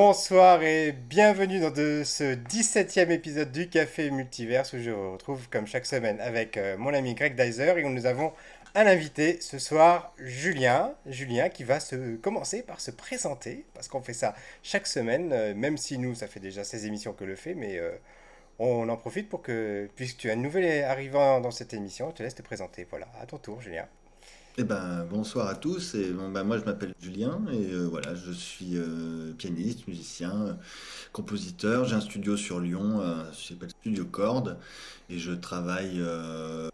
Bonsoir et bienvenue dans ce 17e épisode du Café Multiverse où je vous retrouve comme chaque semaine avec euh, mon ami Greg Dyser et où nous avons un invité ce soir, Julien. Julien qui va se commencer par se présenter parce qu'on fait ça chaque semaine, euh, même si nous, ça fait déjà 16 émissions que le fait, mais euh, on en profite pour que, puisque tu es un nouvel arrivant dans cette émission, je te laisse te présenter. Voilà, à ton tour, Julien. Eh ben, bonsoir à tous. Et bon, ben, moi, je m'appelle Julien et euh, voilà, je suis euh, pianiste, musicien, euh, compositeur. J'ai un studio sur Lyon, euh, qui s'appelle Studio Chord, et je travaille euh,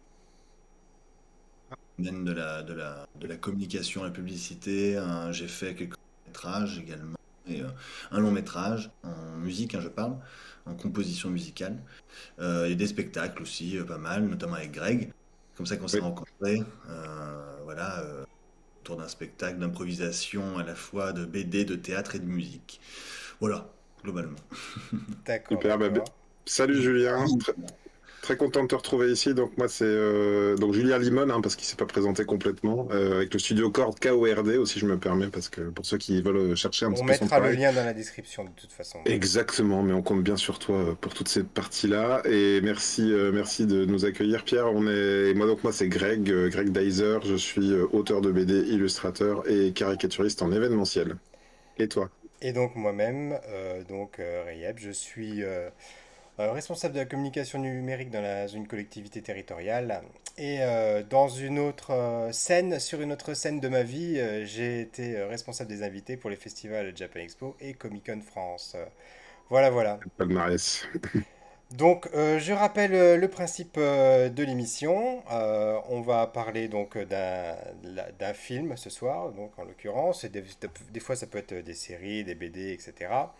domaine de la, de la, de la communication, la publicité. j'ai fait quelques métrages également, et euh, un long métrage en musique, hein, je parle, en composition musicale, Euh, et des spectacles aussi, euh, pas mal, notamment avec Greg. Comme ça qu'on s'est Oui. rencontrés. Euh, voilà, euh, autour d'un spectacle d'improvisation à la fois de BD, de théâtre et de musique. Voilà, globalement. D'accord, Super, bah, d'accord. Salut Julien, très, très content de te retrouver ici. Donc moi c'est euh, donc Julien Limon hein, parce qu'il s'est pas présenté complètement euh, avec le studio Chord KORD aussi je me permets parce que pour ceux qui veulent chercher un petit On peu son mettra le lien dans la description de toute façon. Exactement, mais on compte bien sur toi euh, pour toute cette partie-là et merci euh, merci de nous accueillir Pierre. On est et moi donc moi c'est Greg euh, Greg Dyser, je suis euh, auteur de BD, illustrateur et caricaturiste en événementiel. Et toi? Et donc moi-même, euh, donc euh, Rayeb, je suis euh, responsable de la communication numérique dans la- une collectivité territoriale. Et euh, dans une autre euh, scène, sur une autre scène de ma vie, j'ai été responsable des invités pour les festivals Japan Expo et Comic Con France. Voilà, voilà. Palmarès. Donc, euh, je rappelle euh, le principe euh, de l'émission. On va parler donc d'un film ce soir, donc en l'occurrence. Des, des fois, ça peut être des séries, des BD, etc.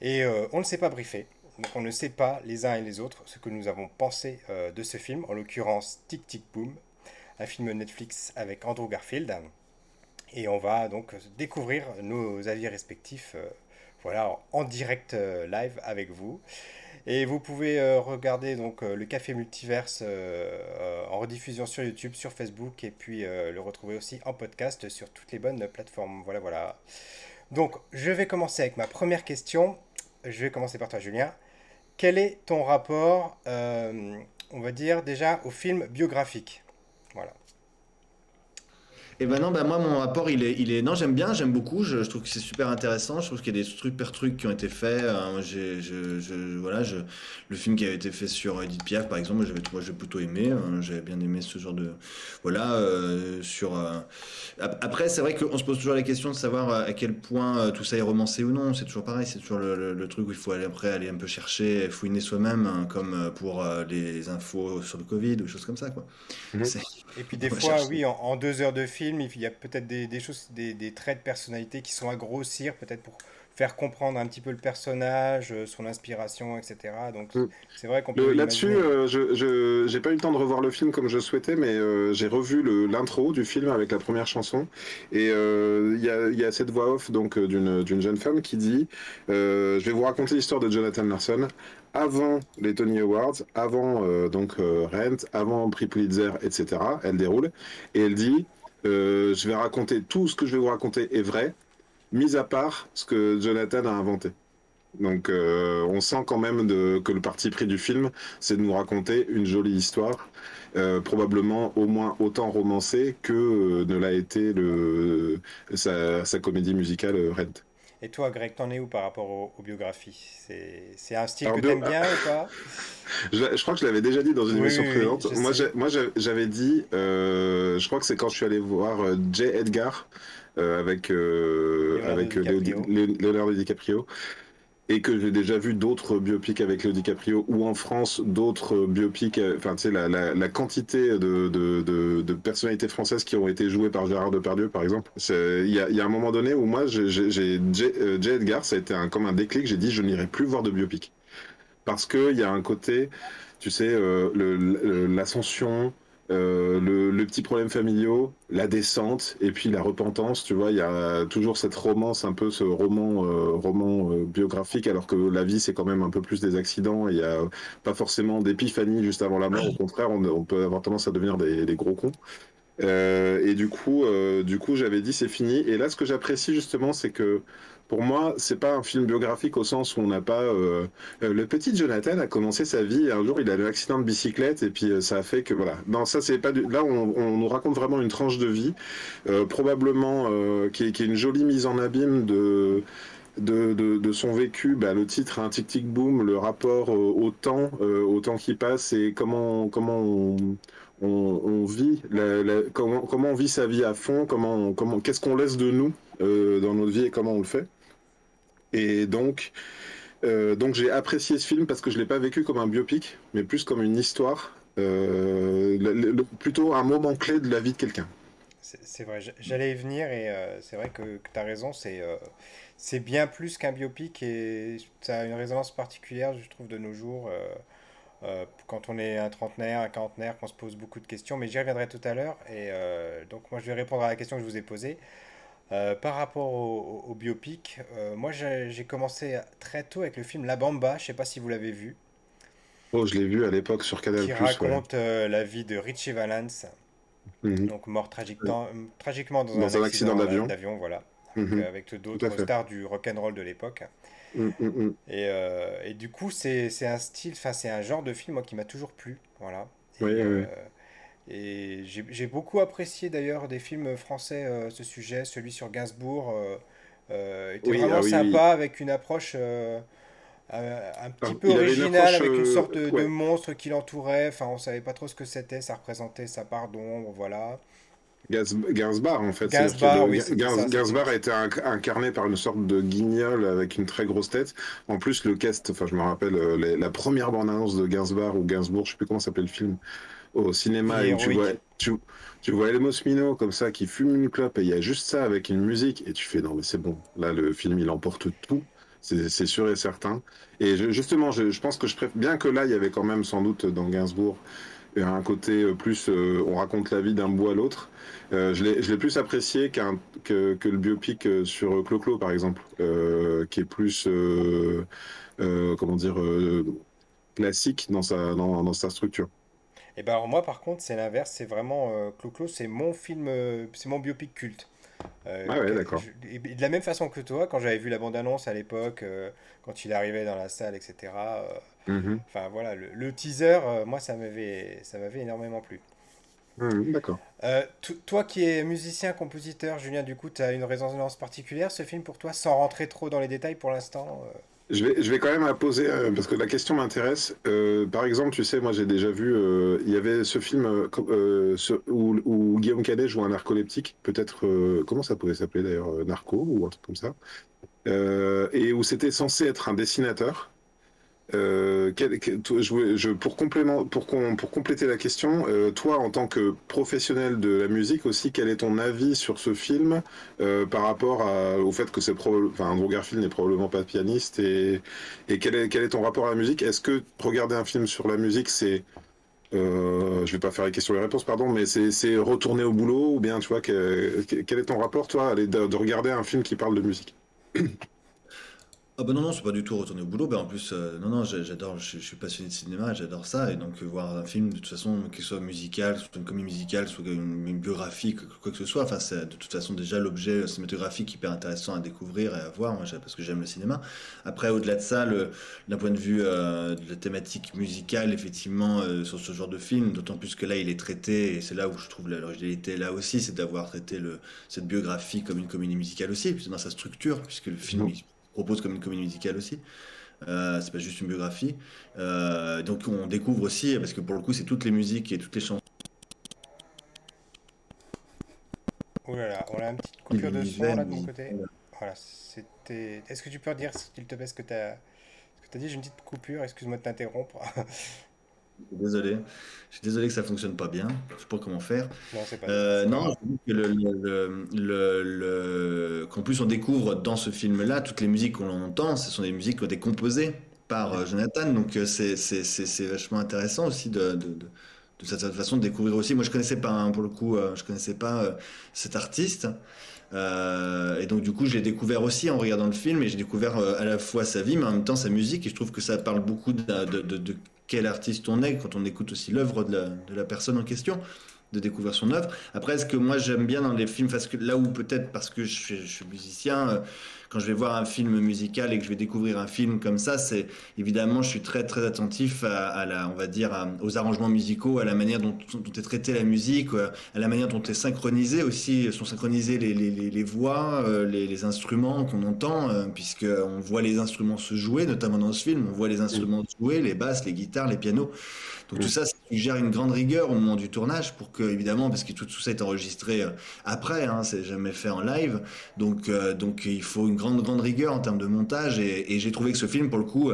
Et on ne s'est pas briefé. Donc, on ne sait pas les uns et les autres ce que nous avons pensé euh, de ce film, en l'occurrence Tic Tic Boom, un film Netflix avec Andrew Garfield. Et on va donc découvrir nos avis respectifs, euh, voilà, en direct euh, live avec vous. Et vous pouvez regarder donc le Café Multiverse en rediffusion sur YouTube, sur Facebook et puis le retrouver aussi en podcast sur toutes les bonnes plateformes. Voilà, voilà. Donc, je vais commencer avec ma première question. Je vais commencer par toi, Julien. Quel est ton rapport, euh, on va dire déjà, au film biographique? Voilà. Et ben non, ben moi mon rapport il est, il est, non j'aime bien, j'aime beaucoup, je, je trouve que c'est super intéressant, je trouve qu'il y a des trucs per trucs qui ont été faits, euh, j'ai, je, je- voilà, je, le film qui avait été fait sur Edith Piaf par exemple, moi j'avais, moi j'ai plutôt aimé, hein, j'avais bien aimé ce genre de, voilà, euh, sur, euh, ap- après c'est vrai qu'on se pose toujours la question de savoir euh, à quel point euh, tout ça est romancé ou non, c'est toujours pareil, c'est toujours le, le- le truc où il faut aller après aller un peu chercher, fouiner soi-même, hein, comme euh, pour les infos sur le Covid ou choses comme ça quoi. Mhm. Et puis des fois, oui, en, en deux heures de film, il y a peut-être des, des choses, des, des traits de personnalité qui sont à grossir, peut-être pour faire comprendre un petit peu le personnage, euh, son inspiration, etc. Donc Mm. c'est vrai qu'on peut Là-dessus, euh, je, j'ai pas eu le temps de revoir le film comme je souhaitais, mais euh, j'ai revu l'intro du film avec la première chanson. Et euh, il y a, il y a cette voix off donc d'une d'une jeune femme qui dit Je vais vous raconter l'histoire de Jonathan Larson avant les Tony Awards, avant euh, donc euh, Rent, avant prix Pulitzer, etc. Elle déroule et elle dit euh, Je vais raconter tout ce que je vais vous raconter est vrai, mis à part ce que Jonathan a inventé. Donc on sent quand même que le parti pris du film, c'est de nous raconter une jolie histoire, probablement au moins autant romancée que ne l'a été le, sa, comédie musicale Rent. Et toi, Greg, t'en es où par rapport aux, aux biographies? C'est, un style Alors, que bio- t'aimes bien ou pas? Je, crois que je l'avais déjà dit dans une Oui, émission oui, précédente. Moi, j'avais dit, euh, je crois que c'est quand je suis allé voir euh, J. Edgar euh, avec, euh, avec DiCaprio. Leonardo DiCaprio. Et que j'ai déjà vu d'autres biopics avec Léo DiCaprio ou en France d'autres biopics, euh, enfin tu sais la, la, la quantité de, de, de, de personnalités françaises qui ont été jouées par Gérard Depardieu par exemple. Il y a, il y a un moment donné où moi j'ai J. euh. Edgar, ça a été un, comme un déclic, j'ai dit je n'irai plus voir de biopic. Parce qu'il y a un côté, tu sais, euh, l'ascension, euh, le, petit problème familiaux, la descente et puis la repentance, tu vois, il y a toujours cette romance, un peu ce roman, euh, roman euh, biographique, alors que la vie c'est quand même un peu plus des accidents, il y a pas forcément d'épiphanie juste avant la mort, au contraire, on, on peut avoir tendance à devenir des, des gros cons. et du coup, du coup, j'avais dit c'est fini. Et là, ce que j'apprécie justement, c'est que pour moi, c'est pas un film biographique au sens où on n'a pas. Euh, euh, le petit Jonathan a commencé sa vie et un jour il a eu un accident de bicyclette et puis euh, ça a fait que voilà. Non, ça c'est pas. Du... Là, on, nous raconte vraiment une tranche de vie, probablement qui est, une jolie mise en abîme de. De, son vécu, bah, le titre, un tic tic boom, le rapport au temps, au temps qui passe et comment comment on, on, vit, comment on vit sa vie à fond, comment, comment qu'est-ce qu'on laisse de nous dans notre vie et comment on le fait. Et donc, euh, donc j'ai apprécié ce film parce que je l'ai pas vécu comme un biopic, mais plus comme une histoire, euh, plutôt un moment clé de la vie de quelqu'un. C'est vrai, j'allais y venir et euh, c'est vrai que, tu as raison, c'est c'est bien plus qu'un biopic et ça a une résonance particulière, je trouve, de nos jours. quand on est un trentenaire, un quarantenaire, qu'on se pose beaucoup de questions, mais j'y reviendrai tout à l'heure. Et donc, moi, je vais répondre à la question que je vous ai posée. Euh, par rapport au, biopic, euh, moi j'ai commencé très tôt avec le film La Bamba, je sais pas si vous l'avez vu. Oh, je l'ai vu à l'époque sur Canal+. Qui raconte euh, la vie de Richie Valens, mhm. donc mort tragiquement, tragiquement dans, un, accident, d'avion. voilà, mhm. avec, d'autres stars du rock and roll de l'époque. Mm, mm, mm. et, et, du coup, c'est un style, enfin c'est un genre de film moi, qui m'a toujours plu, voilà. oui, oui. Et j'ai beaucoup apprécié d'ailleurs des films français euh, ce sujet, celui sur Gainsbourg euh, euh était vraiment ah sympa avec une approche euh, un petit peu originale, avec une sorte de, monstre qui l'entourait. Enfin, on savait pas trop ce que c'était, ça représentait sa part d'ombre, voilà. Gainsbar en fait. Gainsbar, Gainsbar a été incarné par une sorte de guignol avec une très grosse tête. En plus, le cast, enfin je me rappelle la première bande-annonce de Gainsbar ou Gainsbourg, je sais plus comment s'appelait le film, au cinéma et tu vois, tu, tu vois Elmos Mino comme ça qui fume une clope et il y a juste ça avec une musique et tu fais non mais c'est bon, là le film il emporte tout, c'est sûr et certain. Et justement, je, pense que je préfère, bien que là il y avait quand même sans doute dans Gainsbourg un côté euh, plus euh, on raconte la vie d'un bout à l'autre. Euh, je l'ai plus apprécié que, le biopic sur Clo-Clo par exemple, qui est plus comment dire classique dans sa dans, dans sa structure. Et ben moi par contre c'est l'inverse, c'est vraiment euh, Clo-Clo, c'est mon film, euh, c'est mon biopic culte. Euh, ah ouais, d'accord. De la même façon que toi, quand j'avais vu la bande-annonce à l'époque, quand il arrivait dans la salle, etc. Mhm. Enfin voilà, le, teaser, moi ça m'avait, ça m'avait énormément plu. Mhm, d'accord. toi qui es musicien, compositeur, Julien, du coup, tu as une résonance particulière ce film pour toi, sans rentrer trop dans les détails pour l'instant je vais, je vais quand même la poser euh, parce que la question m'intéresse. Euh, par exemple, tu sais, moi j'ai déjà vu, euh, il y avait ce film où, où, Guillaume Canet joue un narcoleptique, peut-être, comment ça pouvait s'appeler d'ailleurs, Narco ou un truc comme ça, et où c'était censé être un dessinateur. Euh, pour, compléter la question, euh, toi en tant que professionnel de la musique aussi, quel est ton avis sur ce film euh, par rapport au fait que c'est enfin, Andrew Garfield n'est probablement pas pianiste et, quel, est, ton rapport à la musique? Est-ce que regarder un film sur la musique, c'est je vais pas faire les questions et les réponses, pardon, mais c'est retourner au boulot ou bien tu vois quel est ton rapport toi de regarder un film qui parle de musique? Ah bah non, non, c'est pas du tout retourner au boulot. Ben en plus, euh, non, non, j'adore, je, suis passionné de cinéma, j'adore ça. Et donc, voir un film, de toute façon, qu'il soit musical, soit une comédie musicale, soit une, biographie, quoi que ce soit, enfin, c'est de toute façon déjà l'objet cinématographique hyper intéressant à découvrir et à voir, moi, parce que j'aime le cinéma. Après, au-delà de ça, d'un point de vue euh, de la thématique musicale, effectivement, euh, sur ce genre de film, d'autant plus que là, il est traité, et c'est là où je trouve l'originalité là aussi, c'est d'avoir traité le, cette biographie comme une comédie musicale aussi, puisque dans sa structure, puisque le film propose comme une comédie musicale aussi. Euh, c'est pas juste une biographie. Euh, donc on découvre aussi, parce que pour le coup, c'est toutes les musiques et toutes les chansons. Oh là là, on a une petite coupure de son là de mon côté. Voilà, c'était. Est-ce que tu peux dire, s'il te plaît, ce que tu as... as dit? J'ai une petite coupure, excuse-moi de t'interrompre. Désolé. Je suis désolé que ça fonctionne pas bien. Je sais pas comment faire. Non, pas. Euh, non, que le, le, le, qu'en plus on découvre dans ce film-là toutes les musiques qu'on entend, ce sont des musiques qui ont été composées par euh, Jonathan. Donc euh, c'est, c'est, c'est, vachement intéressant aussi de, de, de, de, cette façon de découvrir aussi. Moi, je connaissais pas, hein, pour le coup, je connaissais pas cet artiste. et donc du coup, j'ai découvert aussi en regardant le film, et j'ai découvert à la fois sa vie, mais en même temps sa musique. Et je trouve que ça parle beaucoup de, de, de quel artiste on est quand on écoute aussi l'œuvre de, la, personne en question. de découvrir son œuvre. Après, ce que moi j'aime bien dans les films, là où peut-être parce que je suis, je suis musicien, euh, quand je vais voir un film musical et que je vais découvrir un film comme ça, c'est évidemment, je suis très très attentif à, la, on va dire, aux arrangements musicaux, à la manière dont, dont est traitée la musique, euh, à la manière dont est synchronisé aussi, sont synchronisées les, les, les, voix, euh, les, les, instruments qu'on entend, euh, puisque on voit les instruments se jouer, notamment dans ce film, on voit les instruments se jouer, les basses, les guitares, les pianos. Donc tout ça, ça suggère une grande rigueur au moment du tournage pour que, évidemment, parce que tout, tout ça est enregistré après, hein, c'est jamais fait en live, donc donc il faut une grande, grande rigueur en termes de montage. Et, j'ai trouvé que ce film, pour le coup,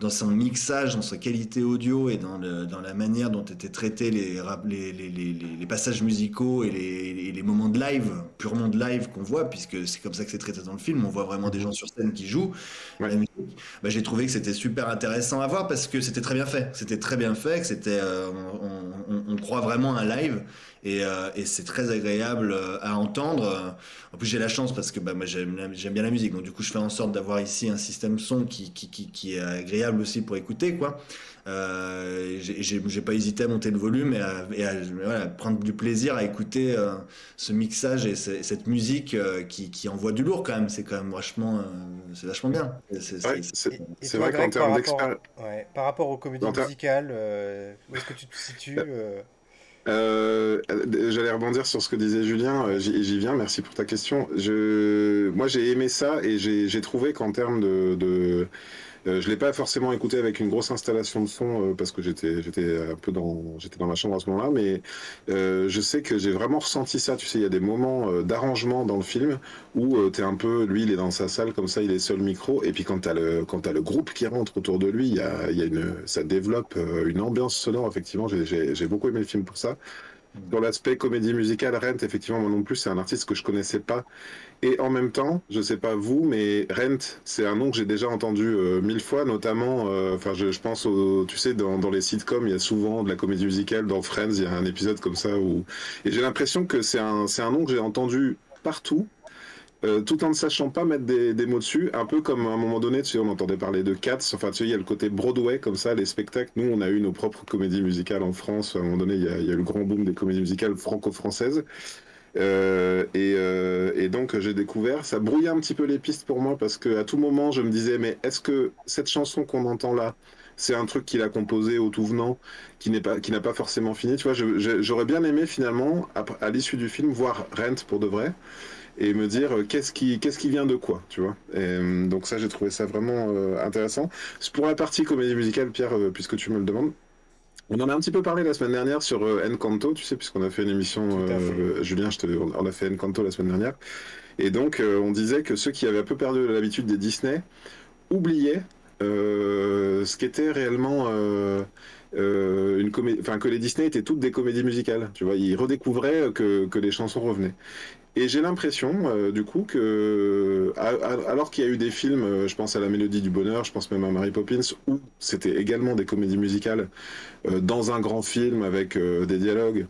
dans son mixage, dans sa qualité audio et dans, le, dans la manière dont étaient traités les, les, les, les passages musicaux et les, moments de live, purement de live qu'on voit, puisque c'est comme ça que c'est traité dans le film, on voit vraiment des gens sur scène qui jouent la musique. Bah, j'ai trouvé que c'était super intéressant à voir parce que c'était très bien fait. C'était très bien fait, que c'était, euh, on, on, croit vraiment à un live. Euh, et, c'est très agréable euh, à entendre. En plus, j'ai la chance parce que bah, moi j'aime bien la musique, donc du coup, je fais en sorte d'avoir ici un système son qui, qui, qui, est agréable aussi pour écouter, quoi. Euh, j'ai pas hésité à monter le volume et à, prendre du plaisir à écouter euh, ce mixage et cette musique qui, qui, envoie du lourd quand même. C'est quand même vachement, c'est vachement bien. C'est vrai qu'en termes d'expérience. par rapport aux comédies musicales, où est-ce que tu te situes euh, J'allais rebondir sur ce que disait Julien, euh, j'y viens, merci pour ta question. Je, moi j'ai aimé ça et j'ai trouvé qu'en termes de, de euh, je l'ai pas forcément écouté avec une grosse installation de son euh, parce que j'étais j'étais un peu dans j'étais dans ma chambre à ce moment-là, mais euh, je sais que j'ai vraiment ressenti ça. Tu sais, il y a des moments d'arrangement dans le film où tu es un peu, lui, il est dans sa salle comme ça, il est seul micro, et puis quand t'as le quand as le groupe qui rentre autour de lui, il y a, y a une ça développe une ambiance sonore. Effectivement, j'ai beaucoup aimé le film pour ça. Dans l'aspect comédie musicale, Rent, effectivement, moi non plus, c'est un artiste que je connaissais pas. Et en même temps, je sais pas vous, mais Rent, c'est un nom que j'ai déjà entendu euh, mille fois, notamment, euh, enfin, je, pense au, tu sais, dans, dans, les sitcoms, il y a souvent de la comédie musicale. Dans Friends, il y a un épisode comme ça où, et j'ai l'impression que c'est un, c'est un nom que j'ai entendu partout euh, tout en ne sachant pas mettre des, mots dessus, un peu comme à un moment donné, tu sais, on entendait parler de Cats, enfin tu sais, il y a le côté Broadway comme ça, les spectacles. Nous, on a eu nos propres comédies musicales en France. À un moment donné, il y a, eu le grand boom des comédies musicales franco-françaises. Euh, euh, et, donc j'ai découvert, ça brouillait un petit peu les pistes pour moi parce que à tout moment je me disais mais est-ce que cette chanson qu'on entend là, c'est un truc qu'il a composé au tout venant, qui n'est pas, qui n'a pas forcément fini? Tu vois, j'aurais bien aimé finalement à l'issue du film voir Rent pour de vrai et me dire euh, qu'est-ce qui, qu'est-ce qui vient de quoi, tu vois. Et, euh, donc ça, j'ai trouvé ça vraiment euh, intéressant. Pour la partie comédie musicale, Pierre, puisque tu me le demandes, on en a un petit peu parlé la semaine dernière sur Encanto, tu sais, puisqu'on a fait une émission, Julien, je te, on a fait Encanto la semaine dernière. Et donc, on disait que ceux qui avaient un peu perdu l'habitude des Disney oubliaient ce qu'était réellement une comédie, enfin que les Disney étaient toutes des comédies musicales. Tu vois, ils redécouvraient que, que les chansons revenaient. Et j'ai l'impression, euh, du coup, que alors qu'il y a eu des films, euh, je pense à La Mélodie du Bonheur, je pense même à Mary Poppins, où c'était également des comédies musicales euh, dans un grand film avec des dialogues,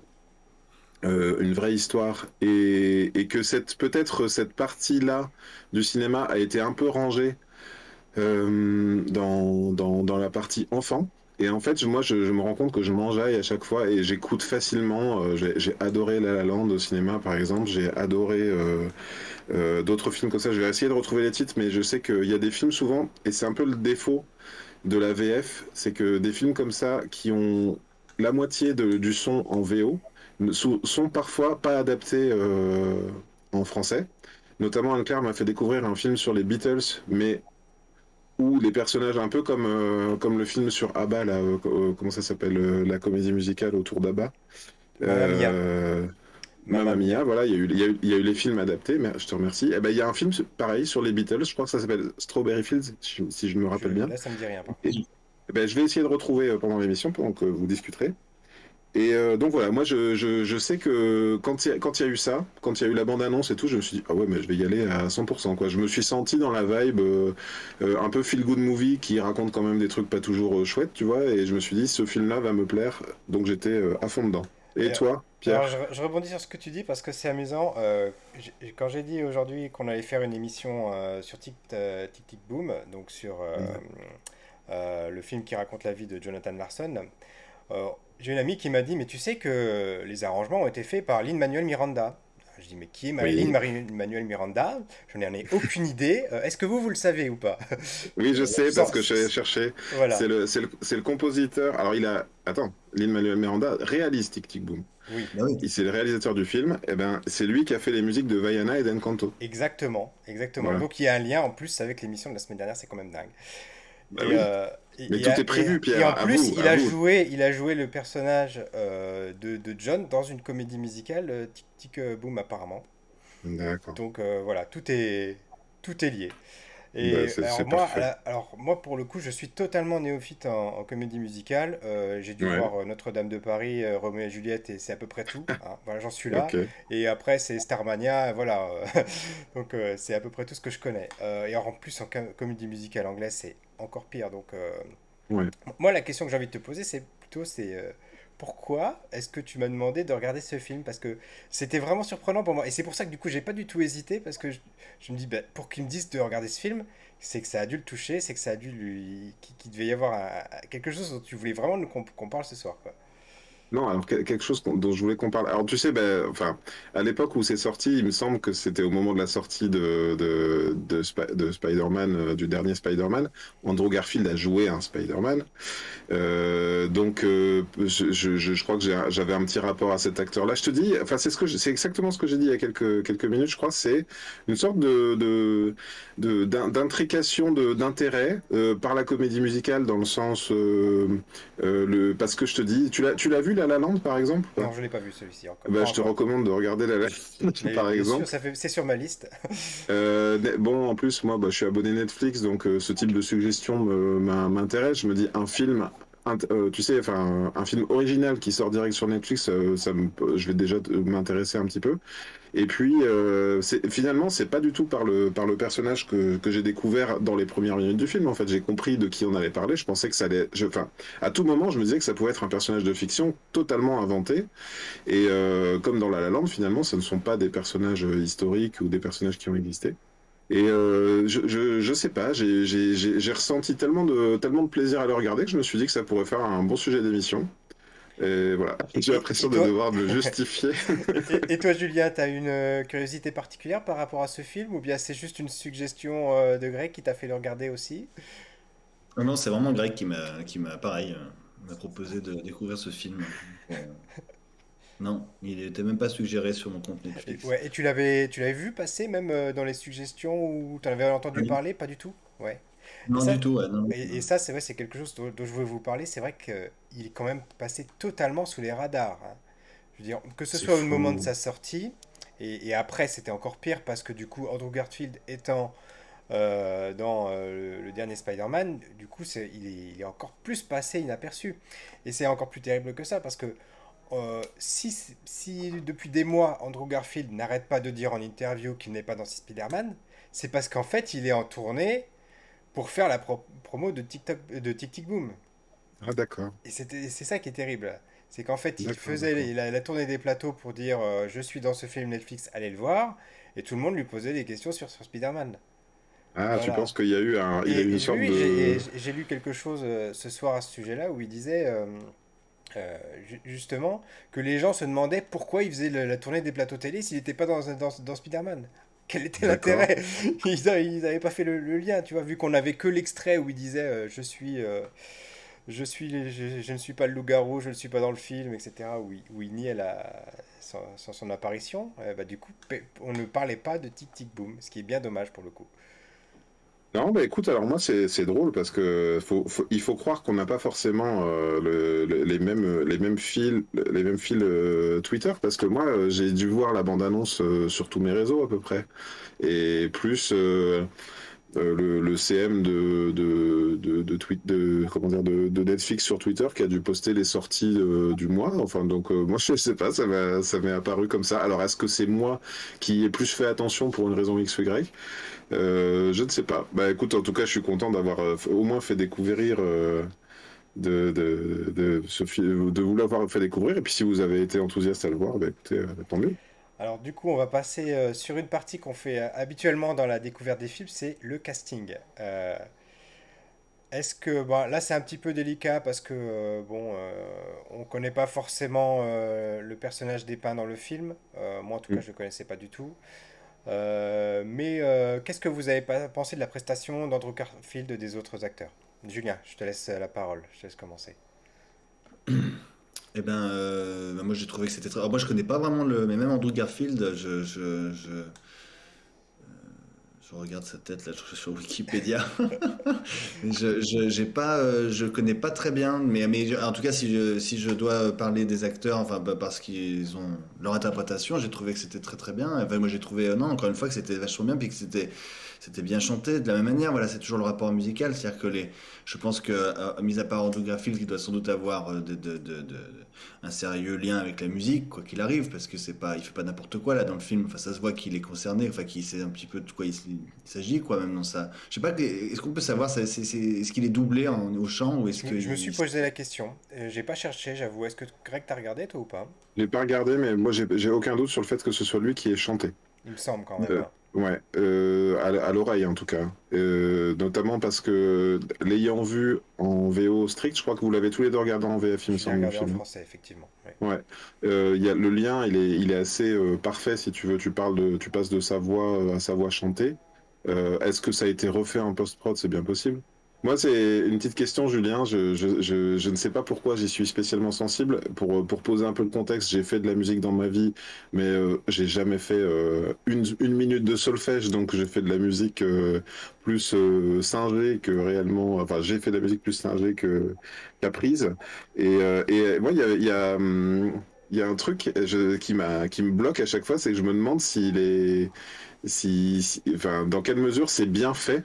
une vraie histoire, et, que cette peut-être cette partie-là du cinéma a été un peu rangée dans, dans la partie enfant. Et en fait, moi, je, me rends compte que je m'enjaille à chaque fois et j'écoute facilement. Euh, j'ai adoré La La Land au cinéma, par exemple. J'ai adoré euh, euh, d'autres films comme ça. Je vais essayer de retrouver les titres, mais je sais qu'il y a des films souvent, et c'est un peu le défaut de la VF, c'est que des films comme ça qui ont la moitié du son en VO sont parfois pas adaptés en français. Notamment, Anne-Claire m'a fait découvrir un film sur les Beatles, mais où les personnages, un peu comme, euh, comme le film sur ABBA, là, euh, euh, comment ça s'appelle, la comédie musicale autour d'ABBA. Mamma Mia. voilà, il y, a eu, il, y a eu, les films adaptés, mais je te remercie. Et eh ben, il y a un film pareil sur les Beatles, je crois que ça s'appelle Strawberry Fields, si, je me rappelle bien. Là, ça me dit rien. Eh ben, je vais essayer de retrouver pendant l'émission pendant que vous discuterez. Et euh, donc voilà, moi je, je, je sais que quand il y, a, y eu ça, quand il y a eu la bande-annonce et tout, je me suis dit, ah ouais, mais je vais y aller à 100%. Quoi. Je me suis senti dans la vibe euh, euh, un peu feel-good movie qui raconte quand même des trucs pas toujours chouettes, tu vois, et je me suis dit, ce film-là va me plaire, donc j'étais à fond dedans. Et, toi, Pierre alors, je, rebondis sur ce que tu dis parce que c'est amusant. quand j'ai dit aujourd'hui qu'on allait faire une émission sur Tic, Tic Tic Boom, donc sur le film qui raconte la vie de Jonathan Larson, j'ai une amie qui m'a dit, mais tu sais que les arrangements ont été faits par Lin-Manuel Miranda. Je dis, mais qui est Lin-Manuel Miranda? Je n'en ai aucune idée. Euh, est-ce que vous, vous le savez ou pas? Oui, je sais, parce que je cherché. Voilà. C'est le, le, le, compositeur. Alors, il a. Attends, Lin-Manuel Miranda réalise Tic Tic Boom. Oui. Oui. C'est le réalisateur du film. Et eh ben, c'est lui qui a fait les musiques de Vaiana et d'Encanto. Exactement, exactement. Donc, il y a un lien en plus avec l'émission de la semaine dernière, c'est quand même dingue. Bah oui. Euh, mais tout est prévu, Pierre. Et en plus, il, a joué, il a joué le personnage euh, de, de, John dans une comédie musicale, euh, Tic Tic euh, Boom, apparemment. D'accord. Donc voilà, tout est, tout est lié. Et bah, alors, moi, alors, moi, pour le coup, je suis totalement néophyte en, comédie musicale. J'ai dû voir Notre-Dame de Paris, Roméo et Juliette, et c'est à peu près tout. Hein. Voilà, j'en suis là. Et après, c'est Starmania, voilà. donc, c'est à peu près tout ce que je connais. et en plus, en comédie musicale anglaise, c'est encore pire. Donc, euh, moi, la question que j'ai envie de te poser, c'est plutôt c'est euh, pourquoi est-ce que tu m'as demandé de regarder ce film? Parce que c'était vraiment surprenant pour moi. Et c'est pour ça que du coup, j'ai pas du tout hésité parce que je, me dis, bah, pour qu'il me dise de regarder ce film, c'est que ça a dû le toucher, c'est que ça a dû lui. qu'il devait y avoir quelque chose dont tu voulais vraiment qu'on parle ce soir. Quoi. Non, alors quelque chose dont je voulais qu'on parle. Alors tu sais, ben, enfin, à l'époque où c'est sorti, il me semble que c'était au moment de la sortie de, de, de, Spider-Man, euh, du dernier Spider-Man. Andrew Garfield a joué un Spider-Man. Euh, donc, euh, je, je, crois que j'avais un petit rapport à cet acteur-là. Je te dis, enfin, c'est ce exactement ce que j'ai dit il y a quelques, quelques minutes, je crois. C'est une sorte de, de, d'intrication, d'intérêt par la comédie musicale dans le sens, le, parce que je te dis, tu l'as, vu La La Land par exemple Non, je l'ai pas vu celui-ci encore. Bah, je te recommande de regarder La La Land par exemple. C'est sur ma liste. euh, bon, en plus, moi, bah, je suis abonné Netflix, donc euh, ce type de suggestion m'intéresse. Je me dis un film euh, tu sais, enfin, un film original qui sort direct sur Netflix, euh, ça je vais déjà m'intéresser un petit peu. Et puis, euh, finalement, c'est pas du tout par le, par le personnage que, que j'ai découvert dans les premières minutes du film. En fait, j'ai compris de qui on allait parler. Je pensais que ça allait. Enfin, à tout moment, je me disais que ça pouvait être un personnage de fiction totalement inventé. Et euh, comme dans La La Land, finalement, ce ne sont pas des personnages historiques ou des personnages qui ont existé. Et euh, je, je, je, sais pas, j'ai ressenti tellement de, tellement de plaisir à le regarder que je me suis dit que ça pourrait faire un bon sujet d'émission. Et voilà, j'ai l'impression de devoir me justifier. et, toi, Julia, tu as une euh, curiosité particulière par rapport à ce film ou bien c'est juste une suggestion euh, de Greg qui t'a fait le regarder aussi? Non, non, c'est vraiment Greg qui m'a, pareil, m'a proposé de découvrir ce film. Non, il n'était même pas suggéré sur mon compte Netflix. Et, ouais, et tu l'avais, tu l'avais vu passer même euh, dans les suggestions ou tu en avais entendu parler Pas du tout? Ouais. Non, du tout, ouais, et, ça, c'est vrai, c'est quelque chose dont, je voulais vous parler. C'est vrai qu'il est quand même passé totalement sous les radars. Hein. Je veux dire, que ce soit au moment de sa sortie, et, après, c'était encore pire parce que du coup, Andrew Garfield étant euh, dans euh, le, dernier Spider-Man, du coup, c'est, il, est, il est encore plus passé inaperçu. Et c'est encore plus terrible que ça parce que euh, si, si, depuis des mois Andrew Garfield n'arrête pas de dire en interview qu'il n'est pas dans Spider-Man, c'est parce qu'en fait il est en tournée pour faire la promo de TikTok de Tic Tic Boom. Ah d'accord. Et c'est ça qui est terrible. C'est qu'en fait il faisait la tournée des plateaux pour dire euh, je suis dans ce film Netflix, allez le voir, et tout le monde lui posait des questions sur, sur Spider-Man. Ah, tu penses qu'il y a eu, un, il y a une sorte de... J'ai lu quelque chose euh, ce soir à ce sujet-là où il disait euh, justement, que les gens se demandaient pourquoi il faisait la, tournée des plateaux télé s'il n'était pas dans, dans, dans Spider-Man. Quel était l'intérêt? Ils n'avaient pas fait le, lien, tu vois, vu qu'on n'avait que l'extrait où il disait euh, Je suis. Euh, je, suis je, ne suis pas le loup-garou, je ne suis pas dans le film, etc., où il, où il niait la, son, son, apparition, bah, du coup, on ne parlait pas de Tic Tic Boom, ce qui est bien dommage pour le coup. Non, bah écoute, alors moi c'est drôle parce que faut, il faut croire qu'on n'a pas forcément euh, les mêmes les mêmes fils les mêmes fils euh, Twitter parce que moi euh, j'ai dû voir la bande annonce sur tous mes réseaux à peu près. Et plus le, CM de de de, de, tweet, de comment dire de, de, Netflix sur Twitter qui a dû poster les sorties du mois. Enfin donc moi je sais pas, ça ça m'est apparu comme ça. Alors est-ce que c'est moi qui ai plus fait attention pour une raison X ou Y? Euh, je ne sais pas. Bah écoute, en tout cas, je suis content d'avoir euh, au moins fait découvrir euh, de, de, de, ce de vous l'avoir fait découvrir. Et puis si vous avez été enthousiaste à le voir, bah, écoutez, tant mieux. Alors du coup, on va passer sur une partie qu'on fait habituellement dans la découverte des films, c'est le casting. est-ce que bah, là c'est un petit peu délicat parce que euh, bon, euh, on connaît pas forcément euh, le personnage dépeint dans le film. Euh, moi en tout cas Mm. je le connaissais pas du tout. Euh, mais qu'est-ce que vous avez pensé de la prestation d'Andrew Garfield et des autres acteurs? Julien, je te laisse la parole, je te laisse commencer. Eh ben, euh, bah, moi j'ai trouvé que c'était très. alors, moi je connais pas vraiment le. Mais même Andrew Garfield, je, je, je, je regarde sa tête là je- sur Wikipédia. je, j'ai pas, euh, je connais pas très bien, mais, en tout cas si je, si je dois parler des acteurs, enfin bah, parce qu'ils ont leur interprétation, j'ai trouvé que c'était très très bien. Enfin, moi j'ai trouvé, euh, non, encore une fois que c'était vachement bien, puis que c'était c'était bien chanté de la même manière. Voilà, c'est toujours le rapport musical, c'est-à-dire que les, je pense que, euh, mis à part Andrew Garfield, qui doit sans doute avoir de, de, de, de- un sérieux lien avec la musique, quoi qu'il arrive, parce que c'est pas, il fait pas n'importe quoi là dans le film. Enfin, ça se voit qu'il est concerné, enfin qu'il sait un petit peu de quoi il, s'agit, quoi, même dans ça. Je sais pas, est-ce qu'on peut savoir, c'est, c'est- c'est- est-ce qu'il est doublé en- au chant ou est-ce Je que me, je me suis il- posé la question. Euh, j'ai pas cherché, j'avoue. Est-ce que Greg t'as regardé toi ou pas? J'ai pas regardé, mais moi j'ai j'ai aucun doute sur le fait que ce soit lui qui ait chanté. Il me semble quand même. Euh, hein. Ouais, euh, à, l'oreille en tout cas. Euh, notamment parce que l'ayant vu en VO strict, je crois que vous l'avez tous les deux regardé en VF, il me semble, en français effectivement. ouais. Ouais, Euh, il y a, le lien, il est, il est assez parfait si tu veux. Tu parles de, tu passes de sa voix à sa voix chantée. Est-ce que ça a été refait en post-prod? C'est bien possible. Moi, c'est une petite question, Julien. Je, je, je, je ne sais pas pourquoi j'y suis spécialement sensible. Pour, pour poser un peu le contexte, j'ai fait de la musique dans ma vie, mais euh, j'ai jamais fait euh, une, une minute de solfège, donc j'ai fait de la musique euh, plus euh, singée que réellement. Enfin, j'ai fait de la musique plus singée que qu'apprise. Et, euh, et moi, il y a, y a, hum, il y a un truc je- qui qui me bloque à chaque fois, c'est que je me demande s'il est, si- enfin, dans quelle mesure c'est bien fait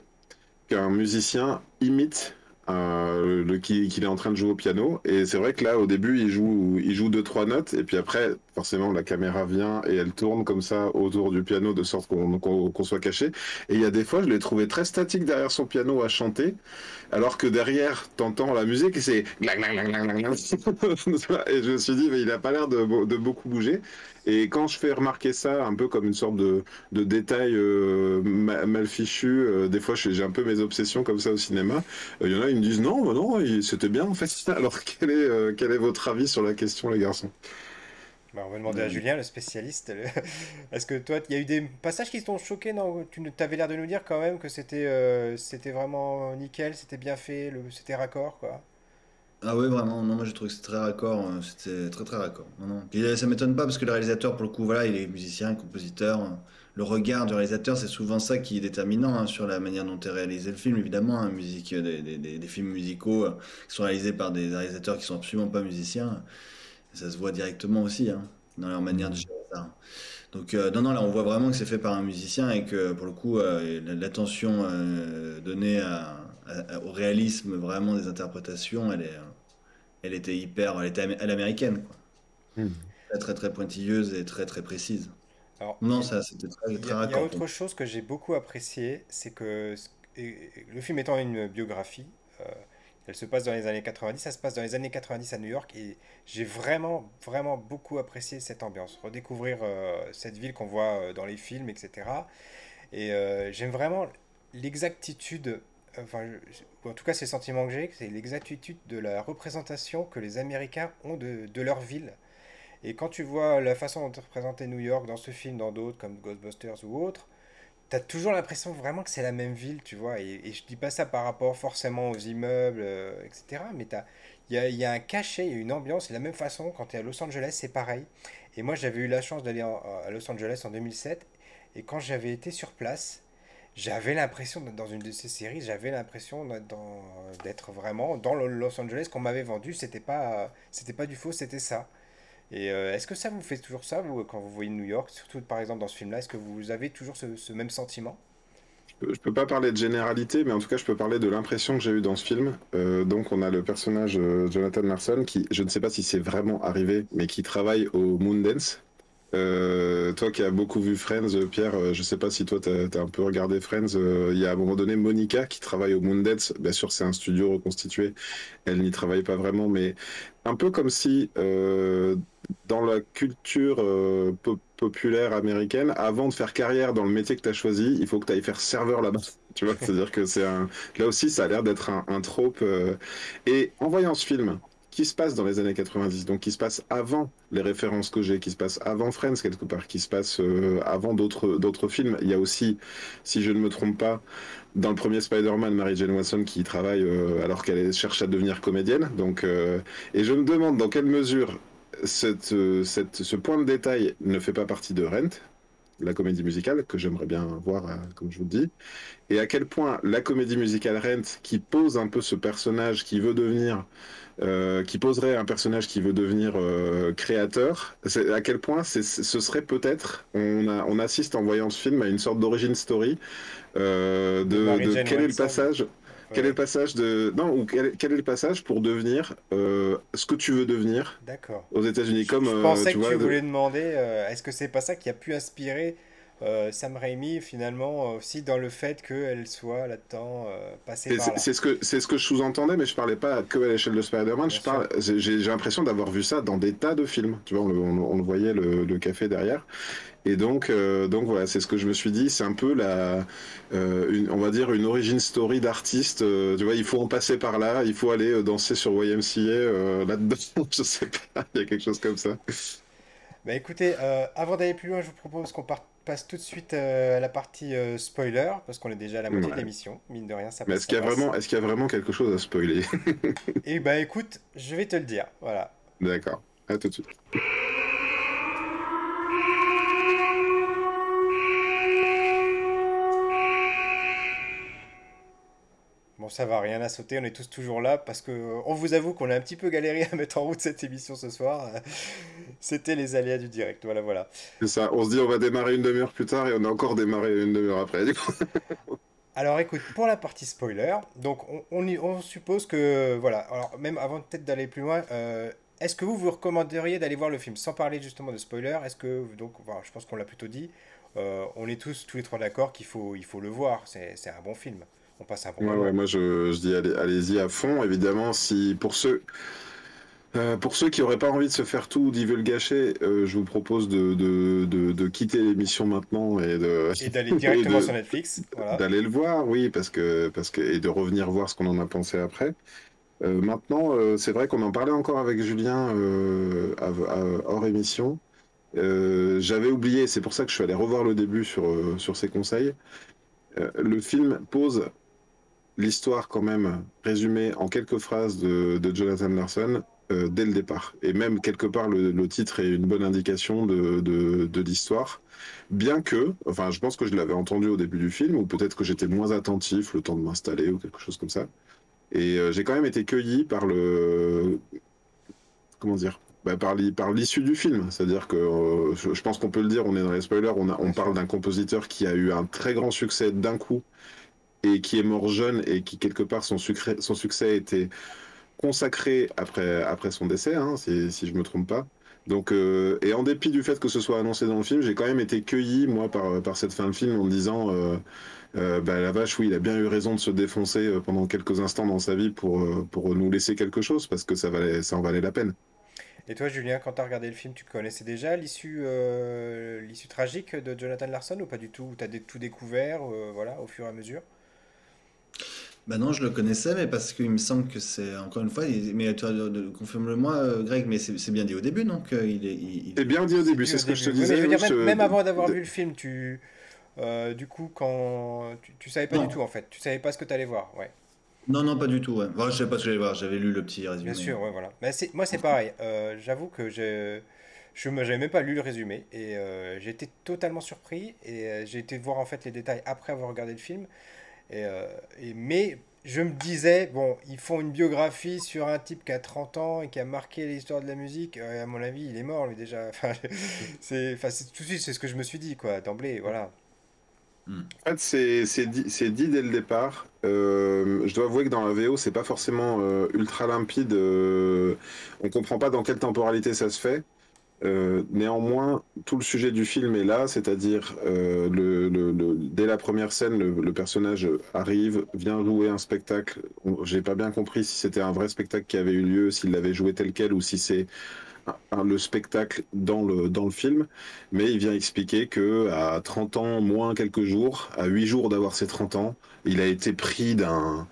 qu'un musicien imite euh, le qu'il est en train de jouer au piano. Et c'est vrai que là, au début, il joue, il joue deux trois notes, et puis après, forcément, la caméra vient et elle tourne comme ça autour du piano de sorte qu'on qu'on qu'on soit caché. Et il y a des fois, je l'ai trouvé très statique derrière son piano à chanter, alors que derrière, t'entends la musique et c'est et je me suis dit, mais il a pas l'air de, de beaucoup bouger. Et quand je fais remarquer ça, un peu comme une sorte de, de détail euh, ma- mal fichu, euh, des fois j'ai un peu mes obsessions comme ça au cinéma. Euh, Il y en a, ils me disent non, bah non, c'était bien en fait. Alors quel est, euh, quel est votre avis sur la question, les garçons? Bah, on va demander à Julien, le spécialiste. le- Est-ce que toi, il y a eu des passages qui t'ont choqué, non? Tu avais l'air de nous dire quand même que c'était euh, c'était vraiment nickel, c'était bien fait, le, c'était raccord, quoi. Ah ouais, vraiment, non, moi j'ai trouvé que c'était très raccord, euh, c'était très très raccord. Non, euh, ça m'étonne pas parce que le réalisateur, pour le coup, voilà, il est musicien, compositeur. euh, Le regard du réalisateur, c'est souvent ça qui est déterminant hein, sur la manière dont est réalisé le film, évidemment. hein, musique, euh, des, des- films musicaux euh, qui sont réalisés par des réalisateurs qui sont absolument pas musiciens, ça se voit directement aussi hein, dans leur manière de gérer ça. Donc, euh, non, non, là on voit vraiment que c'est fait par un musicien et que pour le coup, euh, l'attention euh, donnée à- à- au réalisme vraiment des interprétations, elle est. elle était hyper, elle était à l'américaine, quoi. Hmm. Très, très, très pointilleuse et très, très précise. Alors, Non, ça, c'était très, très a, il y a autre chose que j'ai beaucoup apprécié, c'est que ce- et- et le film étant une biographie, euh, elle se passe dans les années 90, ça se passe dans les années 90 à New York, et j'ai vraiment, vraiment beaucoup apprécié cette ambiance, redécouvrir euh, cette ville qu'on voit euh, dans les films, etc. Et euh, j'aime vraiment l'exactitude, enfin, en tout cas c'est le sentiment que j'ai, c'est l'exactitude de la représentation que les Américains ont de, de leur ville. Et quand tu vois la façon dont est représenté New York dans ce film, dans d'autres comme Ghostbusters ou autres, t'as toujours l'impression vraiment que c'est la même ville, tu vois. Et, et je dis pas ça par rapport forcément aux immeubles, euh, etc. Mais il y a, y a un cachet, il y a une ambiance. Et de la même façon, quand tu es à Los Angeles, c'est pareil. Et moi, j'avais eu la chance d'aller à Los Angeles en 2007. Et quand j'avais été sur place, j'avais l'impression, dans une de ces séries, j'avais l'impression d'être vraiment dans Los Angeles qu'on m'avait vendu. C'était pas, c'était pas du faux, c'était ça. Et euh, est-ce que ça vous fait toujours ça, vous, quand vous voyez New York, surtout par exemple dans ce film-là, est-ce que vous avez toujours ce, même sentiment? Je peux pas parler de généralité, mais en tout cas, je peux parler de l'impression que j'ai eue dans ce film. Euh, donc, on a le personnage euh, Jonathan Larson qui, je ne sais pas si c'est vraiment arrivé, mais qui travaille au Moondance. Euh, toi qui as beaucoup vu Friends, euh, Pierre, euh, je sais pas si toi tu as, un peu regardé Friends. Il y a à un moment donné Monica qui travaille au Moondeds. Bien sûr, c'est un studio reconstitué. Elle n'y travaille pas vraiment, mais un peu comme si dans la culture populaire américaine, avant de faire carrière dans le métier que tu as choisi, il faut que tu ailles faire serveur là-bas. Tu vois, c'est-à-dire que c'est un. Là aussi, ça a l'air d'être un, un trope. Et en voyant ce film, qui se passe dans les années 90, donc qui se passe avant les références que j'ai, qui se passe avant Friends quelque part, qui se passe euh, avant d'autres films. Il y a aussi, si je ne me trompe pas, dans le premier Spider-Man, Mary Jane Watson qui travaille euh, alors qu'elle cherche à devenir comédienne. Donc, euh, et je me demande dans quelle mesure ce point de détail ne fait pas partie de Rent, la comédie musicale, que j'aimerais bien voir, comme je vous dis, et à quel point la comédie musicale Rent, qui pose un peu ce personnage qui veut devenir euh, qui poserait un personnage qui veut devenir euh, créateur, à quel point ce serait peut-être, on, on assiste en voyant ce film à une sorte d'origine story euh, de, quel est le passage. Quel est le passage de non ou quel, est le passage pour devenir ce que tu veux devenir aux États-Unis comme je pensais que tu voulais demander est-ce que c'est pas ça qui a pu inspirer euh, Sam Raimi finalement aussi dans le fait qu'elle soit là-dedans euh, passée par là. C'est ce que c'est ce que je sous-entendais, mais je parlais pas que à l'échelle de Spider-Man. Je parle, j'ai l'impression d'avoir vu ça dans des tas de films. Tu vois, on, le voyait le, café derrière. Et donc, euh, donc voilà, c'est ce que je me suis dit. C'est un peu la, on va dire une origin story d'artiste. tu vois, il faut en passer par là. Il faut aller danser sur YMCA là-dedans. je sais pas. Il y a quelque chose comme ça. Bah écoutez, avant d'aller plus loin, je vous propose qu'on parte passe tout de suite euh, à la partie euh, spoiler, parce qu'on est déjà à la moitié de l'émission, mine de rien. Ça Mais est-ce qu'il y, a vraiment, est qu'il y a vraiment quelque chose à spoiler? Eh bah ben, écoute, je vais te le dire, voilà. D'accord, à tout de suite. Bon, ça va, rien à sauter, on est tous toujours là parce que on vous avoue qu'on a un petit peu galéré à mettre en route cette émission ce soir. C'était les aléas du direct, voilà, voilà. C'est ça, on se dit on va démarrer une demi-heure plus tard et on a encore démarré une demi-heure après. Alors écoute, pour la partie spoiler, donc on, on, suppose que, voilà, alors même avant peut-être d'aller plus loin, euh, est-ce que vous vous recommanderiez d'aller voir le film sans parler justement de spoiler? Est-ce que, donc, voilà, je pense qu'on l'a plutôt dit, euh, on est tous, tous les trois d'accord qu'il faut, il faut le voir, c'est un bon film on passe un bon ouais, moi je, dis allez-y à fond. Évidemment, si pour ceux, euh, pour ceux qui n'auraient pas envie de se faire tout ou d'y gâcher, euh, je vous propose de, de, quitter l'émission maintenant et de d'aller directement sur Netflix. D'aller le voir, oui, parce que, parce que, et de revenir voir ce qu'on en a pensé après. Euh, maintenant, c'est vrai qu'on en parlait encore avec Julien hors émission. J'avais oublié, c'est pour ça que je suis allé revoir le début sur, sur ses conseils. le film pose l'histoire quand même résumée en quelques phrases de, Jonathan Larson euh, dès le départ. Et même quelque part le, titre est une bonne indication de, de, l'histoire. Bien que, enfin je pense que je l'avais entendu au début du film, ou peut-être que j'étais moins attentif le temps de m'installer ou quelque chose comme ça. Et euh, j'ai quand même été cueilli par le... Comment dire bah, par l'issue du film. C'est-à-dire que euh, je, pense qu'on peut le dire, on est dans les spoilers, on, on parle d'un compositeur qui a eu un très grand succès d'un coup et qui est mort jeune et qui quelque part son, succès, son succès a été consacré après, après son décès, hein, si, si je me trompe pas. Donc, euh, et en dépit du fait que ce soit annoncé dans le film, j'ai quand même été cueilli, moi, par, par cette fin de film en me disant euh, euh, bah, la vache, oui, il a bien eu raison de se défoncer pendant quelques instants dans sa vie pour, pour nous laisser quelque chose, parce que ça, en valait la peine. Et toi, Julien, quand tu as regardé le film, tu connaissais déjà l'issue l'issue tragique de Jonathan Larson ou pas du tout? Tu as tout découvert voilà, au fur et à mesure? Bah non, je le connaissais, mais parce qu'il me semble que c'est encore une fois, mais tu confirme-le-moi, euh, Greg, mais c'est bien dit au début, donc euh, il est. Il, C'est bien dit au début, c'est ce que je te disais. même, avant d'avoir vu le film, tu, euh, du coup, quand tu, tu savais pas du tout en fait, tu savais pas ce que tu allais voir, ouais. Non, non, pas du tout. Ouais. je savais pas ce que j'allais voir. J'avais lu le petit résumé. Bien sûr, ouais, voilà. Mais moi, c'est pareil. J'avoue que je je n'avais même pas lu le résumé et été totalement surpris et j'ai été voir en fait les détails après avoir regardé le film. Euh, et, mais je me disais, bon, ils font une biographie sur un type qui a 30 ans et qui a marqué l'histoire de la musique. Euh, à mon avis, il est mort, lui, déjà. Enfin, tout de suite, c'est ce que je me suis dit, quoi, d'emblée, voilà. En fait, c'est dit, dit, dès le départ. Euh, je dois avouer que dans la VO, c'est pas forcément ultra limpide. on comprend pas dans quelle temporalité ça se fait. Euh, néanmoins, tout le sujet du film est là, c'est-à-dire euh, dès la première scène, le, personnage arrive, vient jouer un spectacle. J'ai pas bien compris si c'était un vrai spectacle qui avait eu lieu, s'il l'avait joué tel quel ou si c'est le spectacle dans le, dans le film, mais il vient expliquer que à 30 ans, moins quelques jours, à 8 jours d'avoir ses 30 ans, il a été pris d'un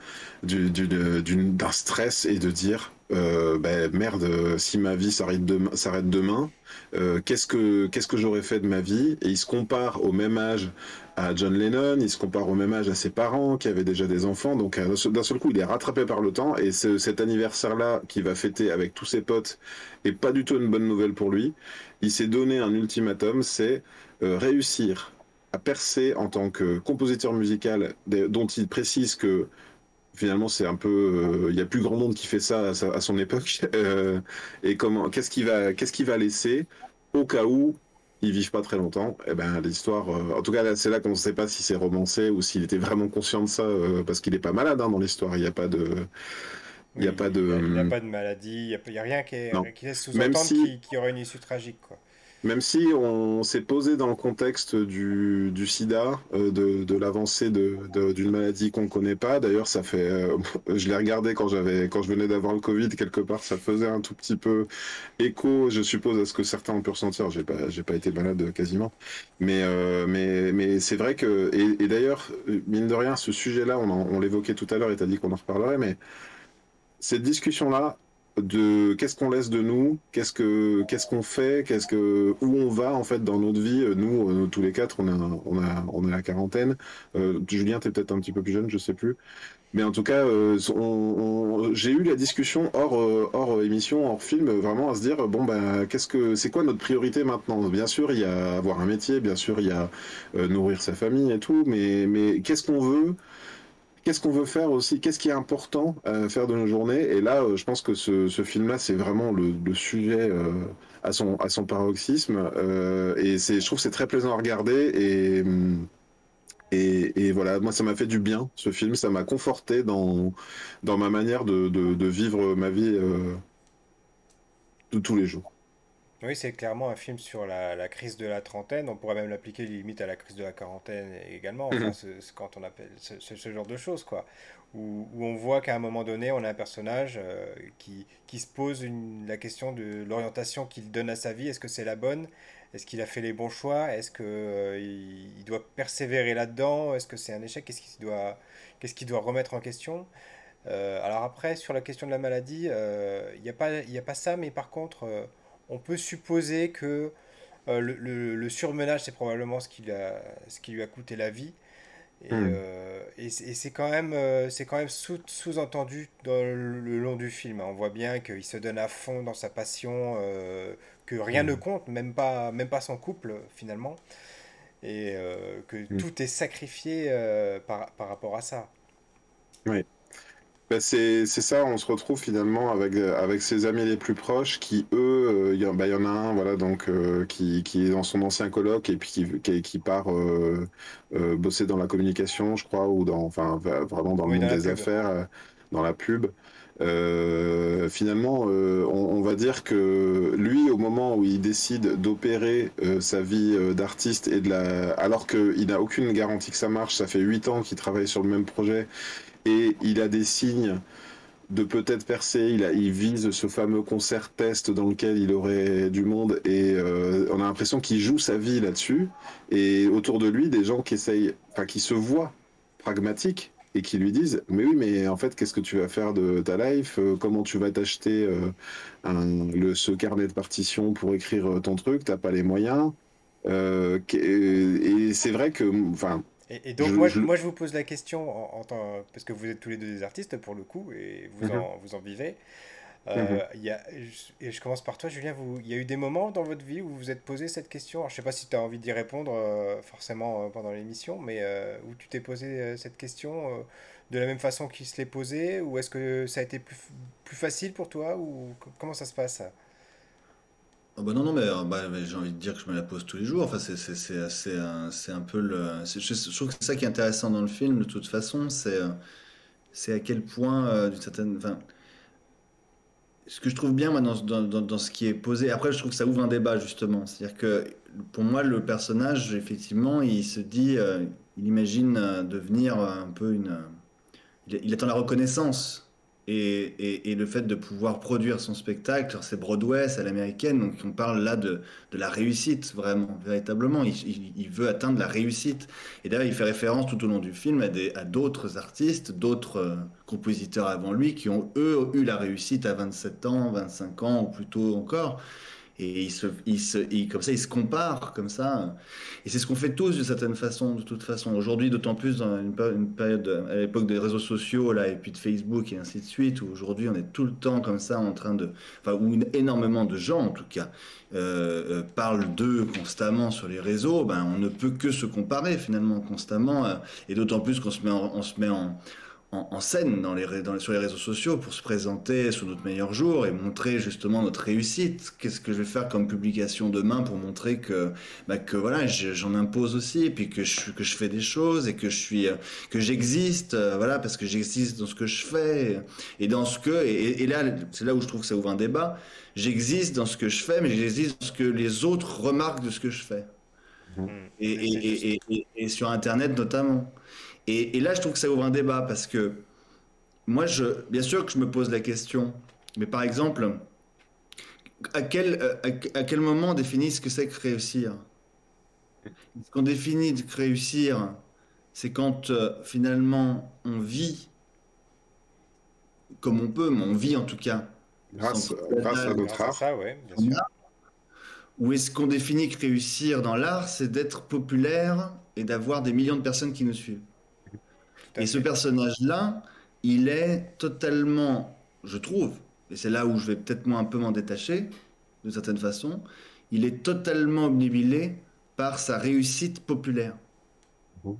stress et de dire euh, ben, merde, si ma vie s'arrête demain, euh, qu'est-ce que j'aurais fait de ma vie? Et il se compare au même âge à John Lennon, il se compare au même âge à ses parents qui avaient déjà des enfants, donc euh, d'un seul coup il est rattrapé par le temps. Et cet anniversaire-là qu'il va fêter avec tous ses potes est pas du tout une bonne nouvelle pour lui. Il s'est donné un ultimatum, c'est euh, réussir à percer en tant que compositeur musical dont il précise que finalement c'est un peu euh, il y a plus grand monde qui fait ça à, son époque et comment qu'est-ce qu'il va qu'est-ce qu'il va laisser au cas où ils vivent pas très longtemps, et eh ben l'histoire, euh, en tout cas c'est là qu'on ne sait pas si c'est romancé ou s'il était vraiment conscient de ça, euh, parce qu'il n'est pas malade hein, dans l'histoire. Il n'y a pas de, il a pas de, il y a pas de maladie, il n'y a, rien qui, est, qui laisse sous-entendre qu'il y aurait une issue tragique quoi. Même si on s'est posé dans le contexte du, du sida, euh, de, de l'avancée d'une de, maladie qu'on ne connaît pas. D'ailleurs, ça fait, euh, je l'ai regardé quand j'avais, quand je venais d'avoir le Covid quelque part, ça faisait un tout petit peu écho, je suppose, à ce que certains ont pu ressentir. J'ai pas, j'ai pas été malade quasiment, mais euh, mais mais c'est vrai que et, et d'ailleurs, mine de rien, ce sujet-là, on, on l'évoquait tout à l'heure et t'as dit qu'on en reparlerait, mais cette discussion-là, de qu'est-ce qu'on laisse de nous, qu'est-ce que qu'est-ce qu'on fait, qu'est-ce que où on va en fait dans notre vie. Nous, euh, tous les quatre, on a on a on a la quarantaine. Euh, Julien, t'es peut-être un petit peu plus jeune, je sais plus. Mais en tout cas, euh, j'ai eu la discussion hors hors émission, hors film, vraiment à se dire bon ben qu'est-ce que c'est quoi notre priorité maintenant? Bien sûr, il y a avoir un métier, bien sûr, il y a nourrir sa famille et tout, mais mais qu'est-ce qu'on veut? Qu'est-ce qu'on veut faire aussi, qu'est-ce qui est important à faire de nos journées. Et là, euh, je pense que ce, film-là, c'est vraiment le, sujet euh, à, son, paroxysme. Euh, et je trouve que c'est très plaisant à regarder. Et, et, voilà, moi, ça m'a fait du bien, ce film. Ça m'a conforté dans, ma manière de, vivre ma vie de tous les jours. Oui, c'est clairement un film sur la, crise de la trentaine. On pourrait même l'appliquer limite à la crise de la quarantaine également. Enfin, mhm. quand on appelle ce, genre de choses, quoi. Où, on voit qu'à un moment donné, on a un personnage euh, qui, qui, se pose la question de l'orientation qu'il donne à sa vie. Est-ce que c'est la bonne? Est-ce qu'il a fait les bons choix? Est-ce qu'il euh, il doit persévérer là-dedans? Est-ce que c'est un échec? Qu'est-ce qu'il doit, qu'est-ce qu'il doit remettre en question? Euh, Alors après, sur la question de la maladie, il n'y a, pas, a pas ça, mais par contre on peut supposer que euh, le, surmenage, c'est probablement ce qui, ce qui lui a coûté la vie. Et, hmm. euh, c'est quand même, euh, c'est quand même sous, entendu dans le, long du film. On voit bien qu'il se donne à fond dans sa passion, que rien ne hmm. compte, même pas, même pas son couple finalement, et que hmm. tout est sacrifié par, par rapport à ça. Oui. Bah, c'est ça, on se retrouve finalement avec, avec ses amis les plus proches qui, eux, il euh, bah, y, en a un voilà, donc, euh, qui, qui est dans son ancien colloque et puis qui, qui, part euh, bosser dans la communication, je crois, ou dans, enfin, vraiment dans le monde des affaires, dans la pub. finalement, on, on, va dire que lui, au moment où il décide d'opérer sa vie d'artiste et de la, alors qu'il n'a aucune garantie que ça marche, ça fait huit ans qu'il travaille sur le même projet et il a des signes de peut-être percer. Il, vise ce fameux concert test dans lequel il aurait du monde et euh, on a l'impression qu'il joue sa vie là-dessus. Et autour de lui, des gens qui essayent, enfin qui se voient pragmatiques et qui lui disent mais oui mais en fait qu'est-ce que tu vas faire de ta life? Euh, comment tu vas t'acheter euh, ce carnet de partition pour écrire ton truc? T'as pas les moyens et c'est vrai que enfin et, donc, moi, je... moi, je vous pose la question, en, parce que vous êtes tous les deux des artistes, pour le coup, et vous, mhm. en, vous en vivez. Euh, mhm. y a, et je commence par toi, Julien. Il y a eu des moments dans votre vie où vous vous êtes posé cette question? je ne sais pas si tu as envie d'y répondre euh, forcément euh, pendant l'émission, mais euh, où tu t'es posé cette question de la même façon qu'il se l'est posé Ou est-ce que ça a été plus, plus facile pour toi ou Comment ça se passe? Ah bah non, non, mais, euh, bah, j'ai envie de dire que je me la pose tous les jours. Enfin, c'est c'est- c'est un peu. Je, trouve que c'est ça qui est intéressant dans le film, de toute façon, c'est euh, c'est à quel point, euh, d'une certaine. Ce que je trouve bien moi, dans, dans, dans, ce qui est posé, après je trouve que ça ouvre un débat justement. C'est-à-dire que pour moi le personnage, effectivement, il se dit, euh, il imagine euh, devenir un peu une... Il, il attend la reconnaissance et, le fait de pouvoir produire son spectacle, c'est Broadway, c'est l'américaine, donc on parle là de, la réussite, vraiment, véritablement. Il, il, veut atteindre la réussite. Et d'ailleurs, il fait référence tout au long du film à d'autres artistes, d'autres euh, compositeurs avant lui, qui ont, eux, eu la réussite à 27 ans, 25 ans, ou plutôt encore et il se, il se, comme ça, il se compare comme ça. Et c'est ce qu'on fait tous d'une certaine façon, de toute façon. Aujourd'hui, d'autant plus dans une, période, à l'époque des réseaux sociaux, là, et puis de Facebook et ainsi de suite, où aujourd'hui on est tout le temps comme ça en train de, enfin, où énormément de gens en tout cas euh, euh, parlent d'eux constamment sur les réseaux, ben on ne peut que se comparer finalement constamment, et d'autant plus qu'on se met on se met en en, scène dans les, sur les réseaux sociaux pour se présenter sur notre meilleur jour et montrer justement notre réussite. Qu'est-ce que je vais faire comme publication demain pour montrer que, bah, que voilà, j'en impose aussi et puis que je, que je fais des choses et que je suis, que j'existe, euh, voilà, parce que j'existe dans ce que je fais et dans ce que, et, là, c'est là où je trouve que ça ouvre un débat. J'existe dans ce que je fais, mais j'existe dans ce que les autres remarquent de ce que je fais. Mmh. et, et sur Internet notamment. Et, là, je trouve que ça ouvre un débat parce que moi, je, bien sûr que je me pose la question, mais par exemple, à quel, euh, à, quel moment on définit ce que c'est que réussir? Ce qu'on définit de réussir, c'est quand euh, finalement on vit comme on peut, mais on vit en tout cas. Grâce, à notre art. Ça, ouais, bien sûr. Ou est-ce qu'on définit que réussir dans l'art, c'est d'être populaire et d'avoir des millions de personnes qui nous suivent? Et ce personnage-là, il est totalement, je trouve, et c'est là où je vais peut-être moi un peu m'en détacher, de certaine façon, il est totalement obnubilé par sa réussite populaire. Mmh.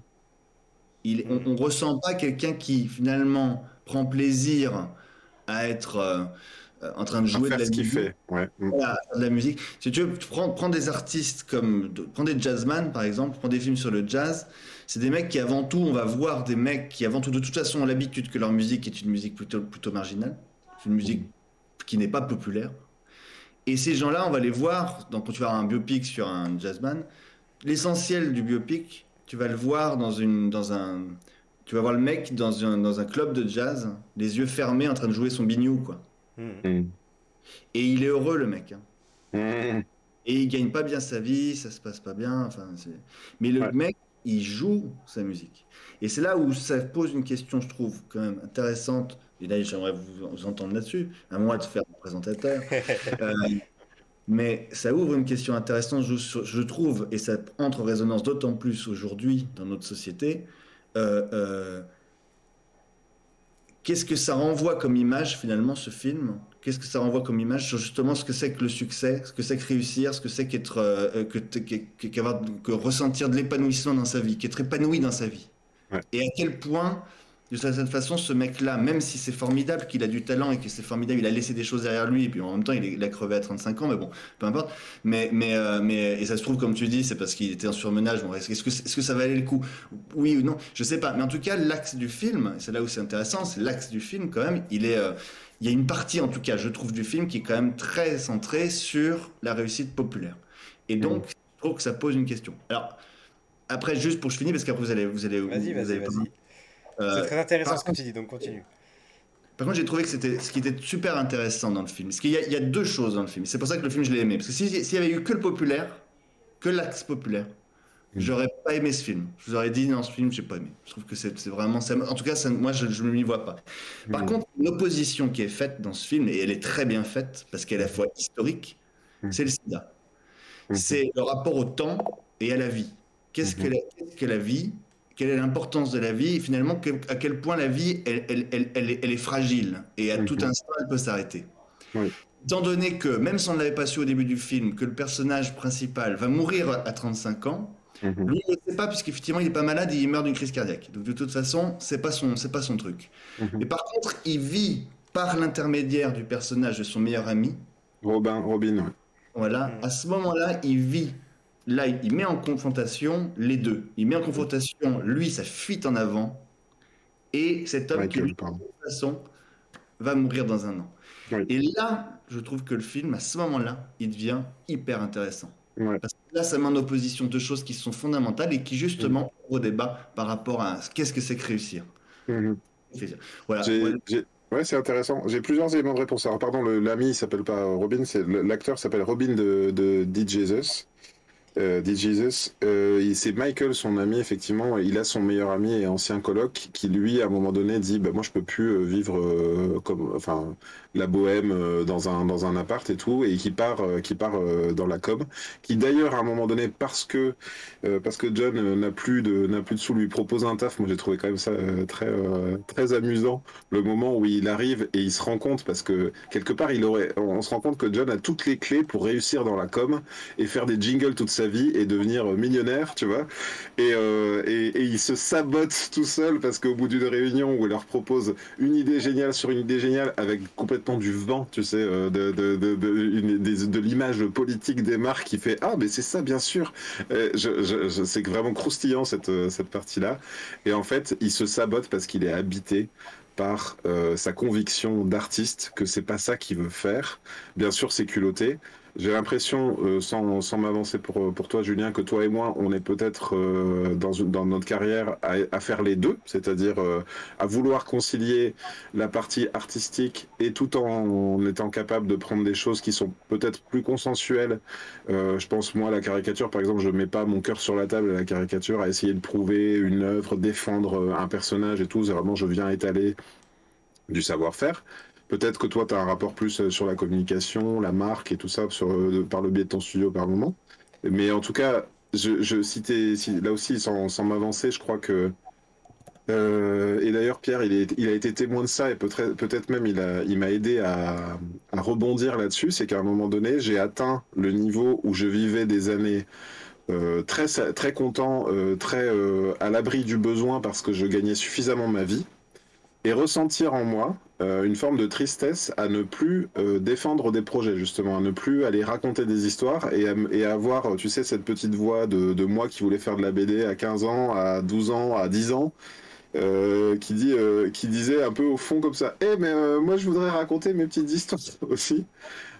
Il, on ne ressent pas quelqu'un qui finalement prend plaisir à être euh, en train de jouer de la musique. Fait. Ouais. Mmh. de la musique. Si tu veux, prends, prends des artistes comme, prends des jazzman par exemple, prends des films sur le jazz c'est des mecs qui avant tout, on va voir des mecs qui avant tout de toute façon ont l'habitude que leur musique est une musique plutôt, plutôt marginale, une musique qui n'est pas populaire. Et ces gens-là, on va les voir, donc quand tu vas avoir un biopic sur un jazzman, l'essentiel du biopic, tu vas le voir dans, une, dans un... Tu vas voir le mec dans un, dans un club de jazz, les yeux fermés, en train de jouer son bignou, quoi. Hmm. Et il est heureux, le mec. Hein. Hmm. Et il gagne pas bien sa vie, ça se passe pas bien. Enfin, mais le mec, il joue sa musique. Et c'est là où ça pose une question, je trouve, quand même intéressante. Et là, j'aimerais vous, entendre là-dessus, à moi de faire le présentateur. Euh, mais ça ouvre une question intéressante, je, trouve, et ça entre en résonance d'autant plus aujourd'hui dans notre société. Euh, euh, qu'est-ce que ça renvoie comme image, finalement, ce film? Qu'est-ce que ça renvoie comme image sur justement ce que c'est que le succès, ce que c'est que réussir, ce que c'est qu'être, euh, que, que, ressentir de l'épanouissement dans sa vie, qu'être épanoui dans sa vie? Et à quel point, de cette façon, ce mec-là, même si c'est formidable qu'il a du talent et que c'est formidable, il a laissé des choses derrière lui, et puis en même temps, il, a crevé à 35 ans, mais bon, peu importe. Mais, mais, euh, mais, et ça se trouve, comme tu dis, c'est parce qu'il était en surmenage. Bon, est-ce que, est-ce que ça valait le coup? Oui ou non? Je sais pas. Mais en tout cas, l'axe du film, c'est là où c'est intéressant, c'est l'axe du film quand même, il est. Euh, il y a une partie, en tout cas, je trouve, du film qui est quand même très centrée sur la réussite populaire. Et mm. donc, je trouve que ça pose une question. Alors, après, juste pour je parce qu'après, vous allez. Vous allez vas-y, vas-y, vas-y. Euh, c'est très intéressant ce que tu dis, donc continue. Par contre, j'ai trouvé que c'était ce qui était super intéressant dans le film. Parce qu'il y, y, a deux choses dans le film. C'est pour ça que le film, je l'ai aimé. Parce que s'il y avait eu que le populaire, que l'axe populaire, Mm. J'aurais pas aimé ce film. Je vous aurais dit, non, ce film, j'ai pas aimé. Je trouve que c'est vraiment. En tout cas, moi, je ne m'y vois pas. Par mm. contre, l'opposition qui est faite dans ce film, et elle est très bien faite, parce qu'elle est à la fois historique, mm. c'est le sida. C'est le rapport au temps et à la vie. Qu'est-ce que, mm-hmm. que, la vie Quelle est l'importance de la vie Et finalement, à quel point la vie, elle, elle, elle, elle est fragile. Et à tout instant, elle peut s'arrêter. Étant donné que, même si on ne l'avait pas su au début du film, que le personnage principal va mourir à 35 ans, Mhm. Lui, il ne sait pas, puisqu'effectivement, il n'est pas malade et il meurt d'une crise cardiaque. Donc, de toute façon, ce n'est pas, son, pas son truc. Mhm. Mais par contre, il vit par l'intermédiaire du personnage de son meilleur ami. Robin, Robin, Voilà, à ce moment-là, il vit. Là, il met en confrontation les deux. Il met en confrontation, lui, sa fuite en avant, et cet homme qui, de toute façon, va mourir dans un an. Et là, je trouve que le film, à ce moment-là, il devient hyper intéressant. Ouais. Parce que là, ça met en opposition deux choses qui sont fondamentales et qui, justement, ouvrent au débat par rapport à qu'est-ce que c'est que réussir. Mhm. Voilà. Ouais. c'est intéressant. J'ai plusieurs éléments de réponse. Alors, pardon, l'ami s'appelle pas Robin, c'est l'acteur s'appelle Robin de, de D. Jesus. Euh. Jesus. Euh, c'est Michael, son ami, effectivement. Il a son meilleur ami et ancien coloc qui, lui, à un moment donné, dit bah, Moi, je peux plus euh, vivre euh, comme. Enfin, la bohème dans un, dans un appart et tout. Et qui part, qui part dans la com. Qui, d'ailleurs, à un moment donné, parce que, parce que John n'a plus, de, plus de sous, lui propose un taf. Moi, j'ai trouvé quand même ça très, très amusant le moment où il arrive et il se rend compte parce que quelque part il aurait on se rend compte que John a toutes les clés pour réussir dans la com et faire des jingles toute sa et devenir millionnaire tu vois et, euh, et, et se sabote tout seul parce qu'au bout d'une réunion où il leur propose une idée géniale sur une idée géniale avec complètement du vent tu sais euh, de, de, de, l'image politique des marques qui fait ah mais c'est ça bien sûr Euh, c'est vraiment croustillant cette, euh, cette partie là et en fait il se sabote parce qu'il est habité par euh, sa conviction d'artiste que c'est pas ça qu'il veut faire. Bien sûr, c'est culotté. J'ai l'impression, euh, sans, sans m'avancer pour, pour toi, Julien, que toi et moi, on est peut-être euh, dans, dans notre carrière à, faire les deux, c'est-à-dire euh, à vouloir concilier la partie artistique et tout en étant capable de prendre des choses qui sont peut-être plus consensuelles. Je pense, moi, à la caricature, par exemple, je mets pas mon cœur sur la table à la caricature, à essayer de prouver une œuvre, défendre un personnage et tout. C'est vraiment, je viens étaler du savoir-faire. Peut-être que toi, tu as un rapport plus euh, sur la communication, la marque et tout ça, euh, par le biais de ton studio par moment. Mais en tout cas, je, si, là aussi, sans, m'avancer, je crois que. euh, et d'ailleurs, Pierre, il, a été témoin de ça et peut-être même il m'a aidé à, rebondir là-dessus. C'est qu'à un moment donné, j'ai atteint le niveau où je vivais des années très, très content, très à l'abri du besoin parce que je gagnais suffisamment ma vie et ressentir en moi euh, une forme de tristesse à ne plus euh, défendre des projets, justement, à ne plus aller raconter des histoires et, à, avoir, tu sais, cette petite voix de, moi qui voulait faire de la BD à 15 ans, à 12 ans, à 10 ans. euh, qui dit euh, qui disait un peu au fond comme ça eh mais euh, moi je voudrais raconter mes petites histoires aussi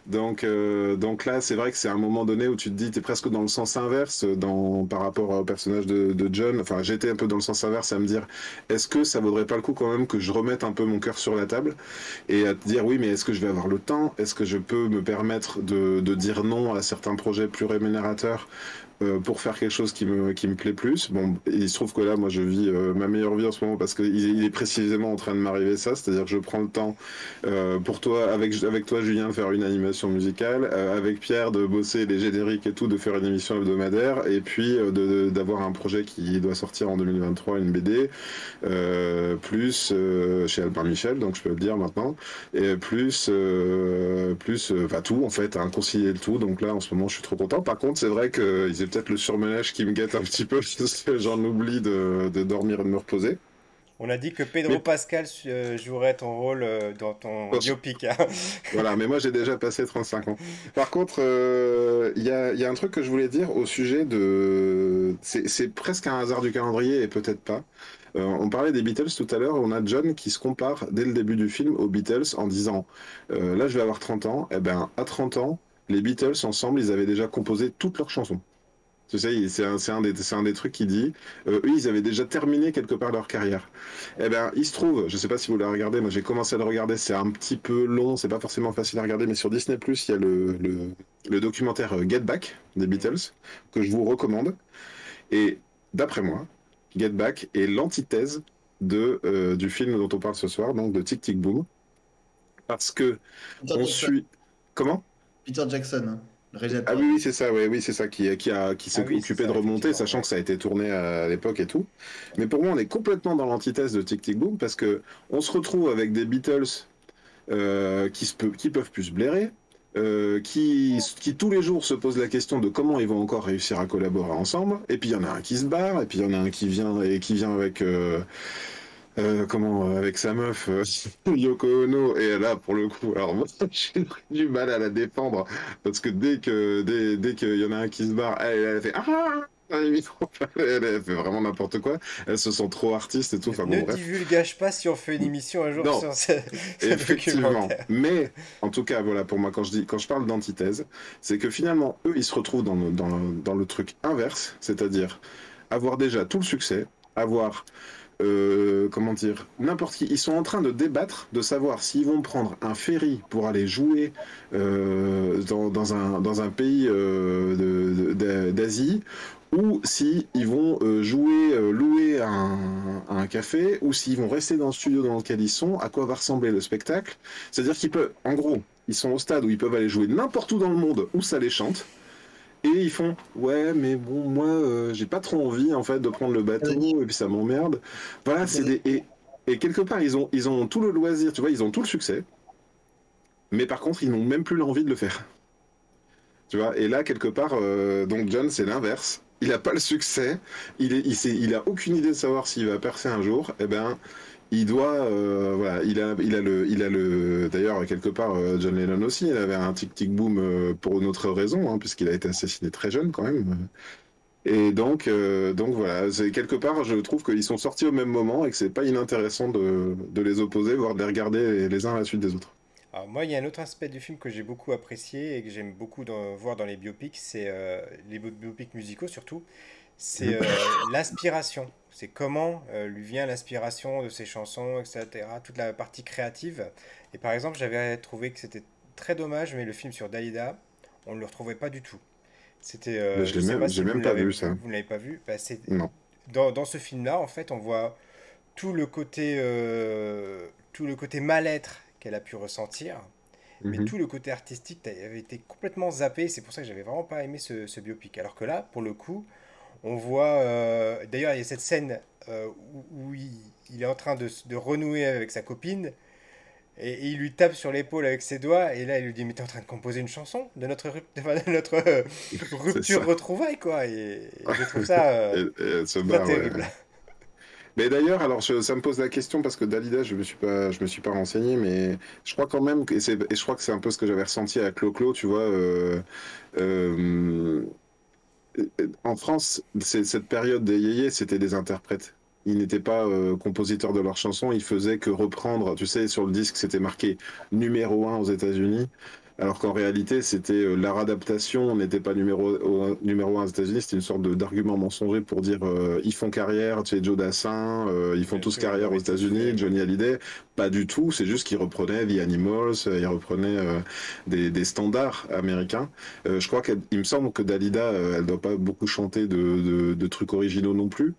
donc, euh, donc là, c'est vrai que c'est un moment donné où tu te dis, tu es presque dans le sens inverse dans, par rapport au personnage de, de John. Enfin, j'étais un peu dans le sens inverse à me dire, est-ce que ça vaudrait pas le coup quand même que je remette un peu mon cœur sur la table et à te dire, oui, mais est-ce que je vais avoir le temps? Est-ce que je peux me permettre de dire non à certains projets plus rémunérateurs euh, pour faire quelque chose qui me, qui me plaît plus. Bon, il se trouve que là, moi, je vis euh, ma meilleure vie en ce moment parce qu'il il est précisément en train de m'arriver ça, c'est-à-dire que je prends le temps euh, pour toi, avec, avec toi, Julien, de faire une animation musicale, euh, avec Pierre de bosser les génériques et tout, de faire une émission hebdomadaire, et puis euh, d'avoir un projet qui doit sortir en 2023, une BD, euh, plus chez Albin Michel, donc je peux le dire maintenant, et plus, plus, enfin tout en fait, hein, concilier le tout. Donc là, en ce moment, je suis trop content. Par contre, c'est vrai c'est peut-être le surmenage qui me guette un petit peu, parce que j'en oublie de, de dormir et de me reposer. On a dit que Pedro Mais- Pascal euh, jouerait ton rôle euh, dans ton sûr. biopic. hein. Voilà, mais moi j'ai déjà passé 35 ans. Par contre, euh, il y, a, il y a un truc que je voulais dire au sujet de... C'est presque un hasard du calendrier et peut-être pas. Euh, on parlait des Beatles tout à l'heure, on a John qui se compare dès le début du film aux Beatles en disant euh, Là je vais avoir 30 ans, et ben à 30 ans, les Beatles ensemble, ils avaient déjà composé toutes leurs chansons. Tu sais, c'est un, des- c'est un des trucs qui dit, euh, eux, ils avaient déjà terminé quelque part leur carrière. Eh ben, il se trouve, je sais pas si vous l'avez regardé, moi j'ai commencé à le regarder, c'est un petit peu long, c'est pas forcément facile à regarder, mais sur Disney+, il y a le, le, le documentaire euh, Get Back des Beatles, que je vous recommande. Et d'après moi, Get Back est l'antithèse de, euh, du film dont on parle ce soir, donc de Tic Tic Boom. Parce que Peter on Jackson, suit... Comment? Peter Jackson, hein. Ah oui, oui, c'est ça, ouais, oui, c'est ça qui, qui, a, qui s'est Ah oui, occupé ça, de remonter, sachant que ça a été tourné à l'époque et tout. Mais pour moi, on est complètement dans l'antithèse de Tic Tic Boom parce que on se retrouve avec des Beatles euh, qui, se peut, qui peuvent plus se blairer, euh, qui, qui tous les jours se posent la question de comment ils vont encore réussir à collaborer ensemble. Et puis il y en a un qui se barre, et puis il y en a un qui vient et qui vient avec. euh, euh, comment euh, avec sa meuf euh, Yoko Ono et là pour le coup alors moi j'ai du mal à la défendre parce que dès que dès, dès qu'il y en a un qui se barre elle, elle fait ah Elle fait vraiment n'importe quoi. Elles se sent trop artistes et tout. Enfin, ne bon, divulgage pas si on fait une émission un jour sur ce, Effectivement. Mais en tout cas, voilà, pour moi, quand je dis, quand je parle d'antithèse, c'est que finalement, eux, ils se retrouvent dans le, dans dans le truc inverse, c'est-à-dire avoir déjà tout le succès, avoir euh, comment dire, n'importe qui. Ils sont en train de débattre de savoir s'ils vont prendre un ferry pour aller jouer euh, dans, dans, un, dans un pays euh, d'Asie ou s'ils vont jouer, louer un, un café, ou s'ils vont rester dans le studio dans lequel ils sont, à quoi va ressembler le spectacle. C'est-à-dire qu'ils peuvent, en gros, ils sont au stade où ils peuvent aller jouer n'importe où dans le monde où ça les chante. Et ils font ouais mais bon moi euh, j'ai pas trop envie en fait de prendre le bateau et puis ça m'emmerde. Voilà c'est des et, et, quelque part ils ont ils ont tout le loisir tu vois ils ont tout le succès. Mais par contre ils n'ont même plus l'envie de le faire. Tu vois et là quelque part euh, donc John c'est l'inverse. Il a pas le succès. Il est il, il a aucune idée de savoir s'il va percer un jour. Et eh ben il doit, euh, voilà, il a, il a le, il a le. D'ailleurs, quelque part, euh, John Lennon aussi, il avait un tic tic boom euh, pour une autre raison, hein, puisqu'il a été assassiné très jeune quand même. Et donc, donc voilà, c'est quelque part, je trouve qu'ils sont sortis au même moment et que c'est pas inintéressant de, les opposer, voire de les regarder les uns à la suite des autres. Moi, il y a un autre aspect du film que j'ai beaucoup apprécié et que j'aime beaucoup voir dans les biopics, c'est les biopics musicaux surtout, c'est l'inspiration. C'est comment euh, lui vient l'inspiration de ses chansons, etc. Toute la partie créative. Et par exemple, j'avais trouvé que c'était très dommage, mais le film sur Dalida, on ne le retrouvait pas du tout. C'était. Euh, je l'ai même, même pas vu ça. Vous ne l'avez pas vu bah, Non. Dans, dans ce film-là, en fait, on voit tout le côté, euh, tout le côté mal-être qu'elle a pu ressentir. Mais mhm. tout le côté artistique avait été complètement zappé. C'est pour ça que j'avais vraiment pas aimé ce, ce, biopic. Alors que là, pour le coup, on voit, euh, d'ailleurs, il y a cette scène euh, où, il, est en train de, renouer avec sa copine et, il lui tape sur l'épaule avec ses doigts et là il lui dit mais t'es en train de composer une chanson de notre, de notre euh, rupture retrouvaille quoi. Et, je trouve ça terrible. Mais d'ailleurs, alors ça me pose la question parce que Dalida, je me suis pas, je me suis pas renseigné, mais je crois quand même que et, je crois que c'est un peu ce que j'avais ressenti à Clo-Clo, tu vois en France, cette période des yéyés, c'était des interprètes. Ils n'étaient pas euh, compositeurs de leurs chansons, ils faisaient que reprendre. Tu sais, sur le disque, c'était marqué numéro 1 aux États-Unis. Alors qu'en réalité, c'était euh, leur adaptation n'était pas numéro, numéro un aux États-Unis, c'était une sorte d'argument mensonger pour dire euh, ils font carrière, tu sais, Joe Dassin, euh, ils font tous carrière aux États-Unis, Johnny Hallyday. Pas du tout, c'est juste qu'ils reprenaient The Animals, ils reprenaient des, des, standards américains. je crois qu'il me semble que Dalida, elle doit pas beaucoup chanter de, de, de trucs originaux non plus.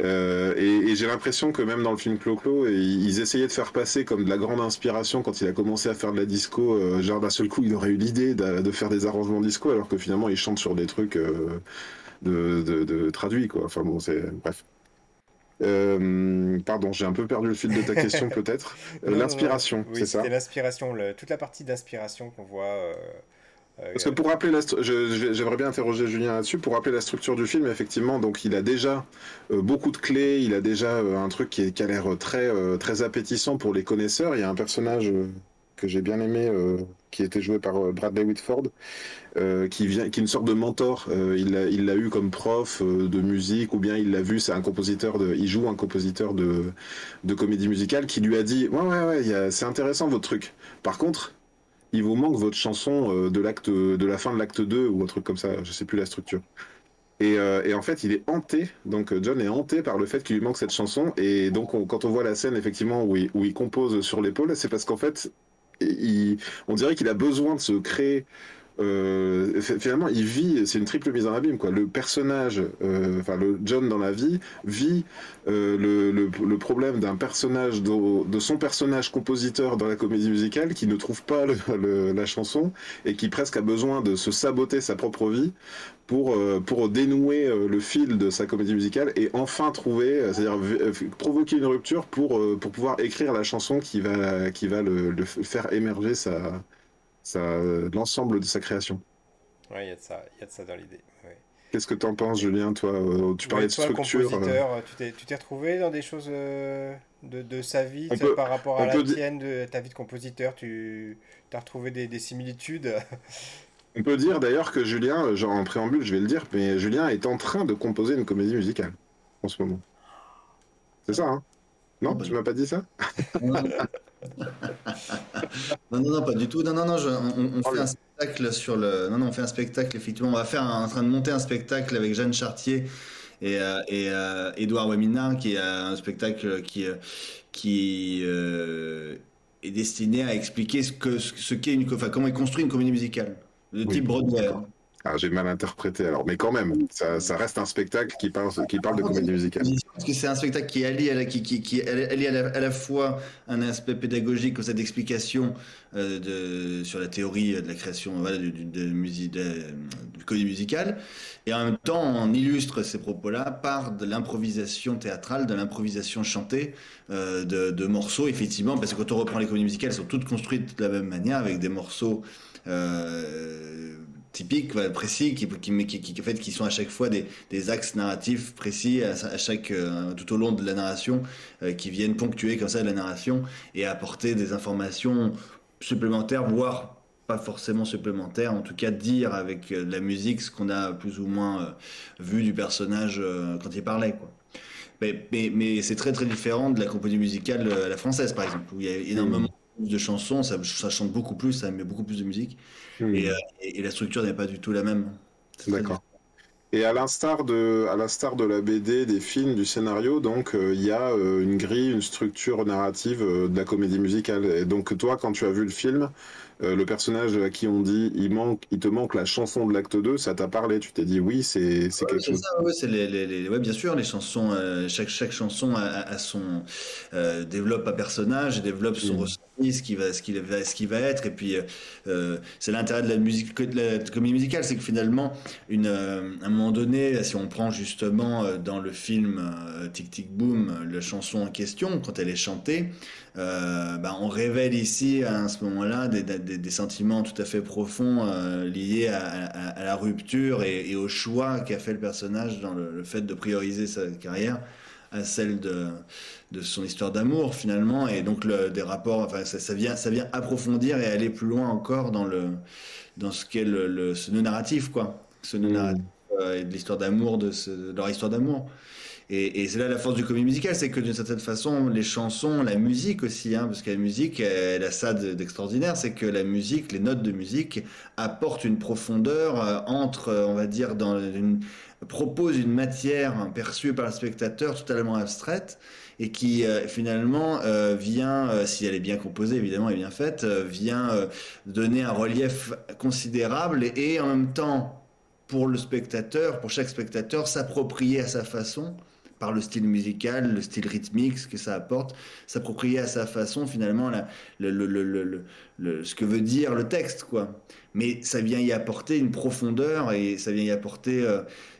Euh, et, j'ai l'impression que même dans le film Clo-Clo, ils essayaient de faire passer comme de la grande inspiration quand il a commencé à faire de la disco. Euh, genre d'un seul coup, il aurait eu l'idée de, faire des arrangements disco, alors que finalement, il chante sur des trucs euh, de, traduits, quoi. Enfin bon, c'est bref. pardon, j'ai un peu perdu le fil de ta question peut-être. l'inspiration, c'est ça C'est l'inspiration, toute la partie d'inspiration qu'on voit euh, Parce que pour rappeler j'aimerais bien interroger Julien là-dessus. Pour rappeler la structure du film, effectivement, donc il a déjà euh, beaucoup de clés, il a déjà euh, un truc qui, a l'air très très appétissant pour les connaisseurs. Il y a un personnage que j'ai bien aimé, qui était joué par Bradley Whitford, qui vient, qui est une sorte de mentor. il l'a eu comme prof de musique, ou bien il l'a vu, c'est un compositeur il joue un compositeur de de comédie musicale qui lui a dit, ouais ouais ouais, c'est intéressant votre truc. Par contre il vous manque votre chanson euh, de l'acte de la fin de l'acte 2 ou un truc comme ça, je sais plus la structure. Et, euh, en fait, il est hanté, donc euh, John est hanté par le fait qu'il lui manque cette chanson. Et donc, quand on voit la scène, effectivement, où il, compose sur l'épaule, c'est parce qu'en fait, on dirait qu'il a besoin de se créer euh, finalement, il vit, c'est une triple mise en abîme, quoi. Le personnage, euh, enfin, le John dans la vie, vit euh, le, le, problème d'un personnage, de, son personnage compositeur dans la comédie musicale qui ne trouve pas la chanson et qui presque a besoin de se saboter sa propre vie pour, pour dénouer le fil de sa comédie musicale et enfin trouver, c'est-à-dire provoquer une rupture pour, pour pouvoir écrire la chanson qui va, qui va le, le faire émerger sa, l'ensemble de sa création. Oui, il y a de ça, y a de ça dans l'idée. Qu'est-ce que tu en penses, Julien Toi, euh, tu parlais de structure. Euh... Tu t'es retrouvé dans des choses euh, de, de, sa vie par rapport à la tienne, de ta vie de compositeur Tu as retrouvé des, des similitudes? On peut dire d'ailleurs que Julien, genre en préambule, je vais le dire, mais Julien est en train de composer une comédie musicale en ce moment. C'est ça, hein? Non, bah tu m'as pas dit ça? non, non, non, pas du tout. Non, non, non, on, fait un spectacle sur le. Non, non, on fait un spectacle, effectivement. On va faire un, en train de monter un spectacle avec Jeanne Chartier et, euh, et euh, Edouard Wamina, qui est un spectacle qui, euh, qui est destiné à expliquer ce que ce qu'est une. Enfin, comment est construit une comédie musicale de type Broadway. Ah, j'ai mal interprété alors, mais quand même, ça, reste un spectacle qui parle, qui parle de comédie musicale. Parce que c'est un spectacle qui allie à la, qui, qui, qui allie à la, à la, fois un aspect pédagogique, cette explication euh, de, sur la théorie de la création voilà, de, de, musique, comédie musicale, et en même temps on illustre ces propos-là par de l'improvisation théâtrale, de l'improvisation chantée, euh, de, morceaux, effectivement, parce que quand on reprend les comédies musicales, elles sont toutes construites de la même manière, avec des morceaux... Euh, typiques, précis, qui, qui, qui, qui, fait, sont à chaque fois des, des axes narratifs précis à, chaque, euh, tout au long de la narration, euh, qui viennent ponctuer comme ça la narration et apporter des informations supplémentaires, voire pas forcément supplémentaires, en tout cas dire avec euh, la musique ce qu'on a plus ou moins vu du personnage quand il parlait. Quoi. Mais, mais, c'est très très différent de la compagnie musicale la française, par exemple, où il y a énormément de chansons, ça, ça chante beaucoup plus, ça met beaucoup plus de musique. Hmm. Euh, et, la structure n'est pas du tout la même. D'accord. Et à l'instar de, à l'instar de la BD, des films, du scénario, donc euh, il y a euh, une grille, une structure narrative de la comédie musicale. Et donc toi, quand tu as vu le film, le personnage à qui on dit il manque, il te manque la chanson de l'acte 2, ça t'a parlé, tu t'es dit oui, c'est quelque chose. Ça, ouais, c'est les, les, ouais, bien sûr, les chansons, chaque, chaque chanson a, son développe un personnage, développe son mm. ressenti, ce qui va, ce qui va, ce qui va être, et puis c'est l'intérêt de la musique, de la comédie musicale, c'est que finalement, une, à un moment donné, si on prend justement dans le film Tic Tic Boom, la chanson en question, quand elle est chantée, euh, bah, on révèle ici à ce moment-là des, des, sentiments tout à fait profonds euh, liés à, la rupture et au choix qu'a fait le personnage dans le, fait de prioriser sa carrière à celle de, de son histoire d'amour finalement. Et donc le, des rapports enfin ça, ça, vient ça vient approfondir et aller plus loin encore dans le dans ce qu'est le, le, ce narratif quoi. Ce mmh. narratif euh, et de l'histoire d'amour de, de, leur histoire d'amour. Et, c'est là la force du comédie musical, c'est que d'une certaine façon, les chansons, la musique aussi, hein, parce que la musique, elle a ça d'extraordinaire, c'est que la musique, les notes de musique apportent une profondeur euh, entre, on va dire, dans une, propose une matière perçue par le spectateur totalement abstraite et qui euh, finalement euh, vient, si elle est bien composée évidemment et bien faite, vient donner un relief considérable et, en même temps pour le spectateur, pour chaque spectateur, s'approprier à sa façon par le style musical, le style rythmique, ce que ça apporte, s'approprier à sa façon finalement ce que veut dire le texte, quoi. Mais ça vient y apporter une profondeur et ça vient y apporter.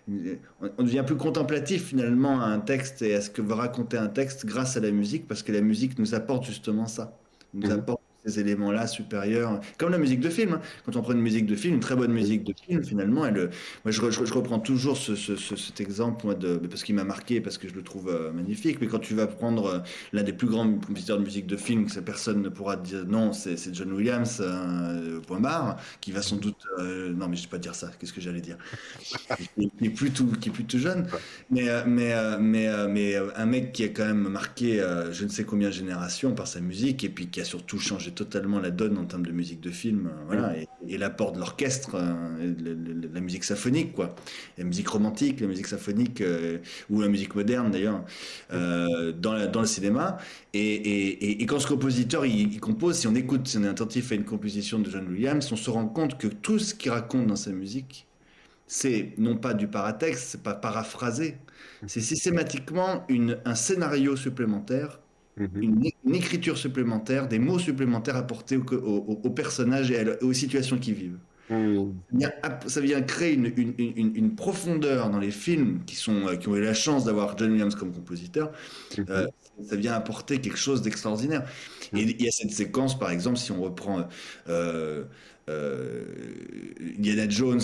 On devient plus contemplatif finalement à un texte et à ce que veut raconter un texte grâce à la musique, parce que la musique nous apporte justement ça, nous mmh. apporte ces éléments-là supérieurs, comme la musique de film. Hein. Quand on prend une musique de film, une très bonne musique de film, finalement, elle, moi je, reprends toujours ce, ce, cet exemple moi, de, parce qu'il m'a marqué, parce que je le trouve euh, magnifique. Mais quand tu vas prendre euh, l'un des plus grands compositeurs de musique de film, que personne ne pourra dire non, c'est John Williams, euh, point barre, qui va sans doute, non mais je ne vais pas dire ça. Qu'est-ce que j'allais dire? Qui, est plus tout, est plus tout jeune, mais mais mais mais un mec qui a quand même marqué je ne sais combien de générations par sa musique et puis qui a surtout changé totalement la donne en termes de musique de film, euh, voilà, et, l'apport de l'orchestre, euh, la musique symphonique, quoi, la musique romantique, la musique symphonique euh, ou la musique moderne d'ailleurs, dans, dans le cinéma. Et, et, quand ce compositeur il, compose, si on écoute, si on est attentif à une composition de John Williams, on se rend compte que tout ce qu'il raconte dans sa musique, c'est non pas du paratexte, c'est pas paraphrasé, c'est systématiquement une, un scénario supplémentaire Mhm. une, écriture supplémentaire, des mots supplémentaires apportés aux personnages et aux situations qu'ils vivent. Mhm. Ça vient créer une, une, profondeur dans les films qui, sont, euh, qui ont eu la chance d'avoir John Williams comme compositeur. Mhm. Euh, ça vient apporter quelque chose d'extraordinaire. Et il y a cette séquence, par exemple, si on reprend euh, euh Indiana Jones,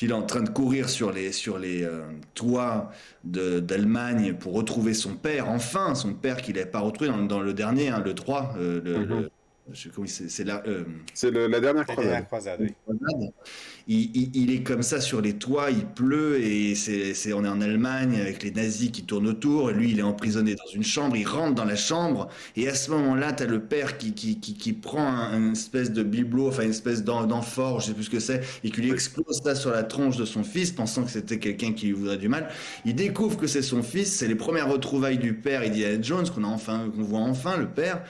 il est en train de courir sur les, sur les euh, toits d'Allemagne pour retrouver son père, enfin, son père qu'il n'avait pas retrouvé dans, le dernier, hein, le 3, euh, le, c'est la, euh, la dernière croisade. Il, est comme ça sur les toits, il pleut et c'est, on est en Allemagne avec les nazis qui tournent autour. Et lui, il est emprisonné dans une chambre. Il rentre dans la chambre et à ce moment-là, tu as le père qui, qui, qui, prend une espèce de bibelot, enfin une espèce d'amphore, je sais plus ce que c'est, et qui lui explose ça sur la tronche de son fils, pensant que c'était quelqu'un qui lui voudrait du mal. Il découvre que c'est son fils. C'est les premières retrouvailles du père Indiana Jones qu'on a enfin, qu'on voit enfin le père.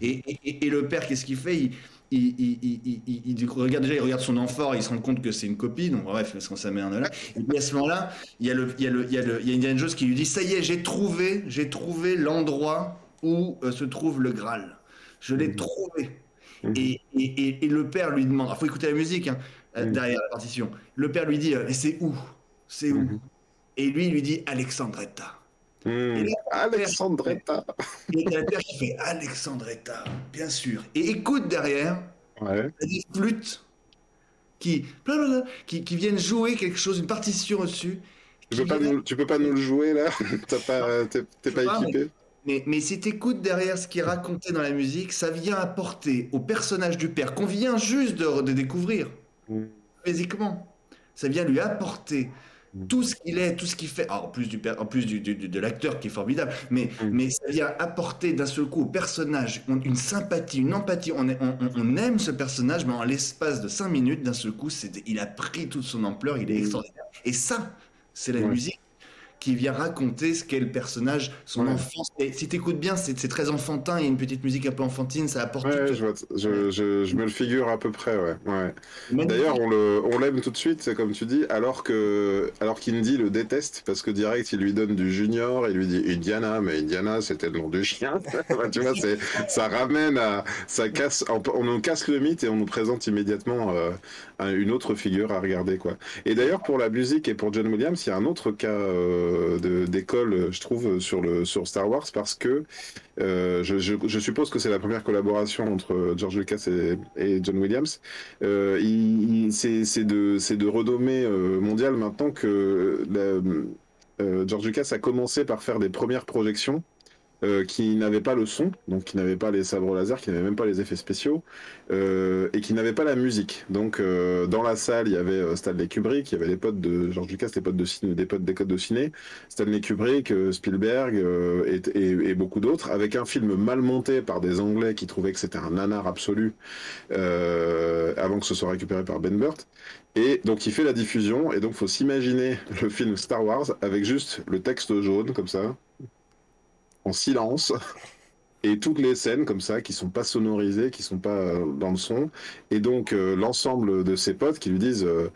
Et, et, et le père qu'est-ce qu'il fait? Il, regarde déjà, il regarde son enfant, il se rend compte que c'est une copie, donc bref, parce qu'on s'amène là. Et puis à ce moment-là, il y a le, il y a le, il y a le, il y a Indiana Jones qui lui dit, ça y est, j'ai trouvé, j'ai trouvé l'endroit où euh, se trouve le Graal. Je l'ai mmh. trouvé. Mmh. Et, et, le père lui demande, il faut écouter la musique hein, euh, mmh. derrière la partition. Le père lui dit, euh, mais c'est où? C'est où? Et lui, il lui dit Alexandretta. Mmh. Alexandretta. Et il y a père qui fait Alexandretta, bien sûr. Et écoute derrière, ouais. il y a des flûtes qui, qui, qui, viennent jouer quelque chose, une partition au-dessus. Tu peux, pas nous, tu peux pas nous le jouer là? T'es pas, pas équipé? mais, mais, si tu écoutes derrière ce qui est raconté dans la musique, ça vient apporter au personnage du père qu'on vient juste de, de découvrir, mmh. physiquement. Ça vient lui apporter. Tout ce qu'il est, tout ce qu'il fait, en plus, du, en plus du, de l'acteur qui est formidable, mais, mm. mais ça vient apporter d'un seul coup au personnage une sympathie, une empathie. On, on, on aime ce personnage, mais en l'espace de cinq minutes, d'un seul coup, il a pris toute son ampleur, il est mm. extraordinaire. Et ça, c'est la musique qui vient raconter ce qu'est le personnage, son enfance. Et si t'écoutes bien, c'est très enfantin, il y a une petite musique un peu enfantine, ça apporte. Ouais, je, je, je, me le figure à peu près, ouais. ouais. D'ailleurs, on l'aime on l'aime tout de suite, comme tu dis, alors que alors qu'Indy le déteste, parce que direct, il lui donne du junior, il lui dit Indiana, mais Indiana, c'était le nom du chien. tu vois, ça ramène à. Ça casse, on, nous casse le mythe et on nous présente immédiatement euh, une autre figure à regarder, quoi. Et d'ailleurs, pour la musique et pour John Williams, il y a un autre cas. Euh, d'école, je trouve, sur, Star Wars, parce que euh, je, suppose que c'est la première collaboration entre George Lucas et, John Williams. Euh, c'est de, de mondiale maintenant que George Lucas a commencé par faire des premières projections euh, qui n'avait pas le son, donc qui n'avait pas les sabres laser, qui n'avait même pas les effets spéciaux, euh, et qui n'avait pas la musique. Donc euh, dans la salle, il y avait Stanley Kubrick, il y avait des potes de George Lucas, des potes de ciné, des potes des codes de ciné, Stanley Kubrick, Spielberg et, et, beaucoup d'autres, avec un film mal monté par des Anglais qui trouvaient que c'était un nanar absolu avant que ce soit récupéré par Ben Burt. Et donc il fait la diffusion, et donc faut s'imaginer le film Star Wars avec juste le texte jaune comme ça, en silence et toutes les scènes comme ça qui sont pas sonorisées, qui sont pas euh, dans le son, et donc euh, l'ensemble de ses potes qui lui disent euh,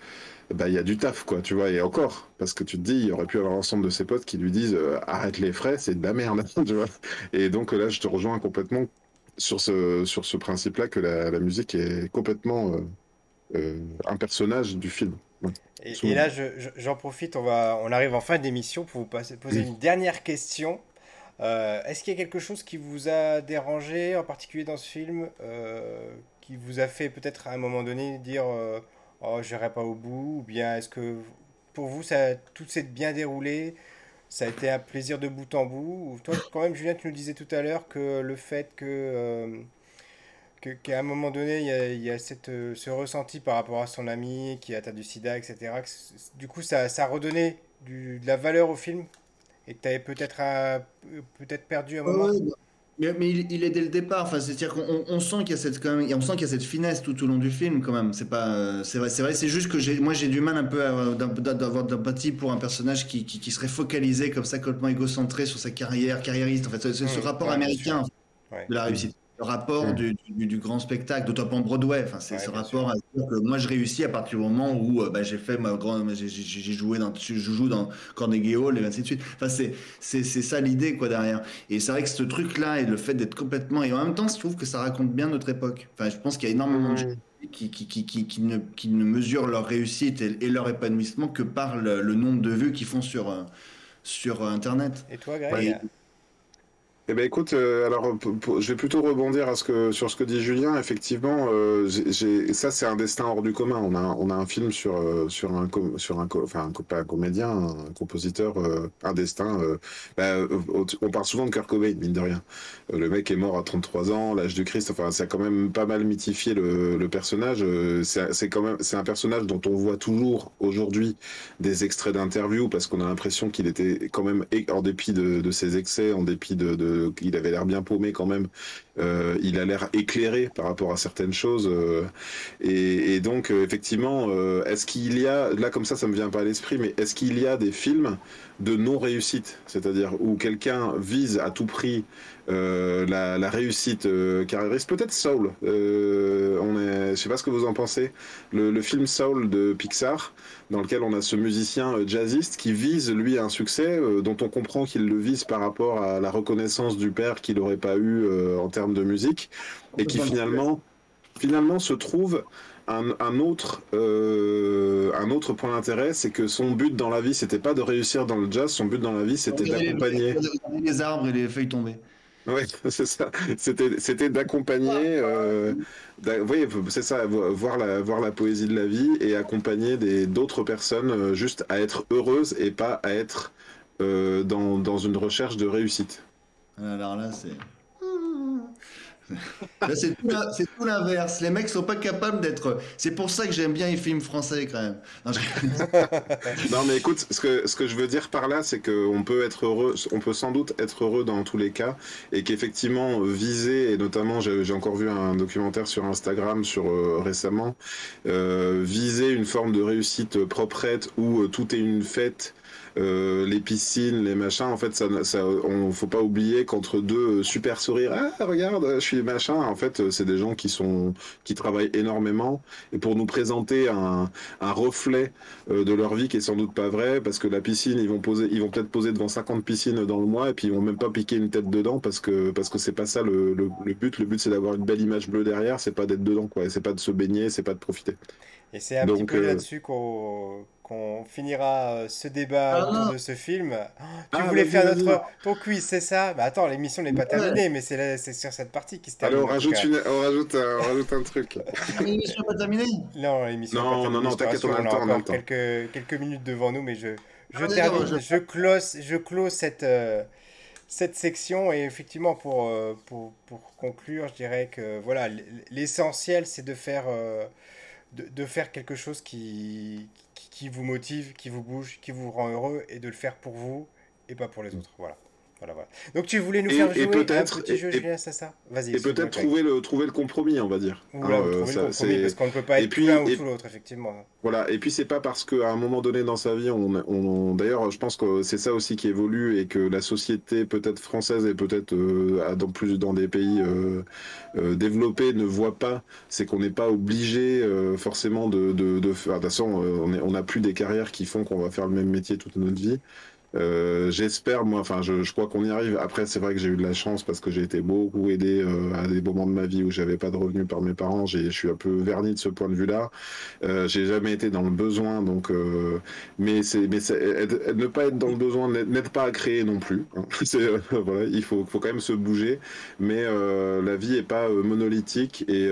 bah il y a du taf quoi, tu vois, et encore parce que tu te dis il aurait pu avoir l'ensemble de ses potes qui lui disent arrête les frais, c'est de la merde, tu vois. Et donc là je te rejoins complètement sur ce sur ce principe-là que la, musique est complètement un personnage du film. Et, là, j'en profite, on, va, on arrive en fin d'émission pour vous poser une dernière question. Euh, est-ce qu'il y a quelque chose qui vous a dérangé, en particulier dans ce film, euh, qui vous a fait peut-être à un moment donné dire euh, Oh, j'irai pas au bout Ou bien est-ce que pour vous, ça, tout s'est bien déroulé Ça a été un plaisir de bout en bout Ou toi, quand même, Julien, tu nous disais tout à l'heure que le fait que. qu'à un moment donné, il y a, cette, ce ressenti par rapport à son ami qui a atteint du sida, etc. du coup, ça, ça a redonné de la valeur au film et que tu avais peut-être peut-être perdu un moment. mais, mais il, est dès le départ. Enfin, c'est-à-dire qu'on on sent qu'il y a cette quand même, on sent qu'il y a cette finesse tout au long du film quand même. C'est pas, c'est vrai, c'est vrai. C'est juste que j'ai, moi j'ai du mal un peu d'avoir de l'empathie pour un personnage qui, qui, serait focalisé comme ça complètement égocentré sur sa carrière, carriériste. En fait, ce, ce rapport américain de la réussite le rapport mm. du, du, grand spectacle, d'autant en Broadway. Enfin, c'est ce rapport à dire que moi je réussis à partir du moment où euh, bah, j'ai fait ma grande, j'ai joué dans, je joue dans Carnegie Hall et ainsi de suite. Enfin, c'est c'est ça l'idée quoi derrière. Et c'est vrai que ce truc-là et le fait d'être complètement et en même temps, je trouve que ça raconte bien notre époque. Enfin, je pense qu'il y a énormément de gens qui, qui, qui, qui, ne, qui ne mesurent leur réussite et, leur épanouissement que par le, nombre de vues qu'ils font sur, euh, sur Internet. Et toi, Greg? Eh ben écoute, euh, alors je vais plutôt rebondir sur ce que dit Julien. Effectivement, euh, ça c'est un destin hors du commun. On a, on a un film sur, euh, sur un, sur un, enfin pas un comédien, un compositeur, un destin. Bah, on parle souvent de Kurt Cobain, mine de rien. le mec est mort à 33 ans, l'âge du Christ. Enfin, ça a quand même pas mal mythifié le, le personnage. c'est, quand même, c'est un personnage dont on voit toujours aujourd'hui des extraits d'interviews parce qu'on a l'impression qu'il était quand même, en dépit de, de ses excès, en dépit de il avait l'air bien paumé quand même. Euh, il a l'air éclairé par rapport à certaines choses. Euh, et, donc, euh, effectivement, est-ce qu'il y a, là comme ça, ça me vient pas à l'esprit, mais est-ce qu'il y a des films de non-réussite C'est-à-dire où quelqu'un vise à tout prix la, réussite carriériste Peut-être Soul. on est, je sais pas ce que vous en pensez. Le, film Soul de Pixar, dans lequel on a ce musicien jazziste qui vise, lui, un succès dont on comprend qu'il le vise par rapport à la reconnaissance du père qu'il n'aurait pas eu en termes de musique et qui finalement, finalement se trouve un, autre, euh, un autre point d'intérêt, c'est que son but dans la vie, c'était pas de réussir dans le jazz, son but dans la vie, c'était d'accompagner. Les arbres et les feuilles tombées. Oui, c'est ça. C'était d'accompagner, euh, voyez, c'est ça, voir la, voir la poésie de la vie et accompagner d'autres personnes euh, juste à être heureuses et pas à être euh, dans, dans une recherche de réussite. Alors là, c'est. c'est tout l'inverse. Les mecs sont pas capables d'être. C'est pour ça que j'aime bien les films français quand même. Non, mais écoute, ce que, ce que je veux dire par là, c'est qu'on peut être heureux, on peut sans doute être heureux dans tous les cas, et qu'effectivement viser, et notamment j'ai encore vu un documentaire sur Instagram sur euh, récemment, euh, viser une forme de réussite proprette où euh, tout est une fête euh, les piscines, les machins. En fait, ça, ça, on faut pas oublier qu'entre deux euh, super sourires, ah regarde, je suis machin. En fait, euh, c'est des gens qui sont qui travaillent énormément et pour nous présenter un, un reflet de leur vie qui est sans doute pas vrai parce que la piscine, ils vont poser, ils vont peut-être poser devant 50 piscines dans le mois et puis ils vont même pas piquer une tête dedans parce que parce que c'est pas ça le, le, but. Le but c'est d'avoir une belle image bleue derrière, c'est pas d'être dedans quoi. C'est pas de se baigner, c'est pas de profiter. Et c'est un petit peu là-dessus qu'on on finira euh, ce débat ah, autour de ce film. Oh, tu ah, voulais faire notre ton quiz, c'est ça? Bah, Attends, l'émission n'est pas terminée, mais c'est sur cette partie qui se termine. Alors on rajoute, on rajoute, un, on rajoute un truc. l'émission n'est pas terminée Non, l'émission n'est pas terminée. Non, non, t'inquiète, on a encore quelques, quelques minutes devant nous, mais je, je ah, termine, je... close, je close cette, euh, cette section. Et effectivement, pour, euh, pour, pour, conclure, je dirais que voilà, l'essentiel, c'est de faire... De, de, faire quelque chose qui, qui vous motive, qui vous bouge, qui vous rend heureux et de le faire pour vous et pas pour les autres. Voilà. Voilà, voilà. Donc tu voulais nous faire jouer un petit jeu, Julien, c'est ça? Vas-y. Et peut-être trouver le, trouver le compromis, on va dire. Ou là, euh, trouver le compromis, parce qu'on ne peut pas être l'un ou tout l'autre, effectivement. Voilà, et puis c'est pas parce qu'à un moment donné dans sa vie, on, on d'ailleurs, je pense que c'est ça aussi qui évolue et que la société peut-être française et peut-être euh, dans plus dans des pays euh, euh, développés ne voit pas, c'est qu'on n'est pas obligé euh, forcément de, de, de faire. De toute façon, on n'a plus des carrières qui font qu'on va faire le même métier toute notre vie. Euh, j'espère, moi, enfin, je, je crois qu'on y arrive. Après, c'est vrai que j'ai eu de la chance parce que j'ai été beaucoup aidé euh, à des moments de ma vie où j'avais pas de revenus par mes parents. Je suis un peu verni de ce point de vue-là. Euh, j'ai jamais été dans le besoin, donc. Euh, mais c'est, mais ne pas être dans le besoin n'aide pas à créer non plus. Hein. voilà, il faut, faut quand même se bouger. Mais la vie est pas monolithique et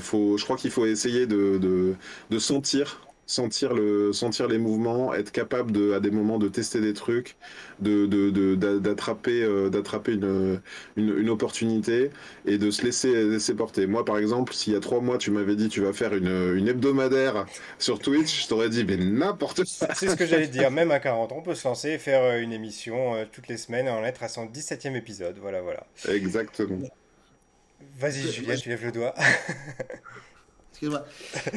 faut, je crois qu'il faut essayer de, de, de sentir sentir le sentir les mouvements être capable de à des moments de tester des trucs de d'attraper euh, d'attraper une, une, opportunité et de se laisser laisser porter. Moi par exemple s'il y a trois mois tu m'avais dit tu vas faire une, une hebdomadaire sur Twitch je t'aurais dit mais n'importe quoi. C'est ce que j'allais dire. Même à 40 on peut se lancer et faire euh, une émission euh, toutes les semaines et en être à son 17e épisode. Voilà voilà. Exactement. Vas-y Julien tu lèves le doigt Excuse-moi.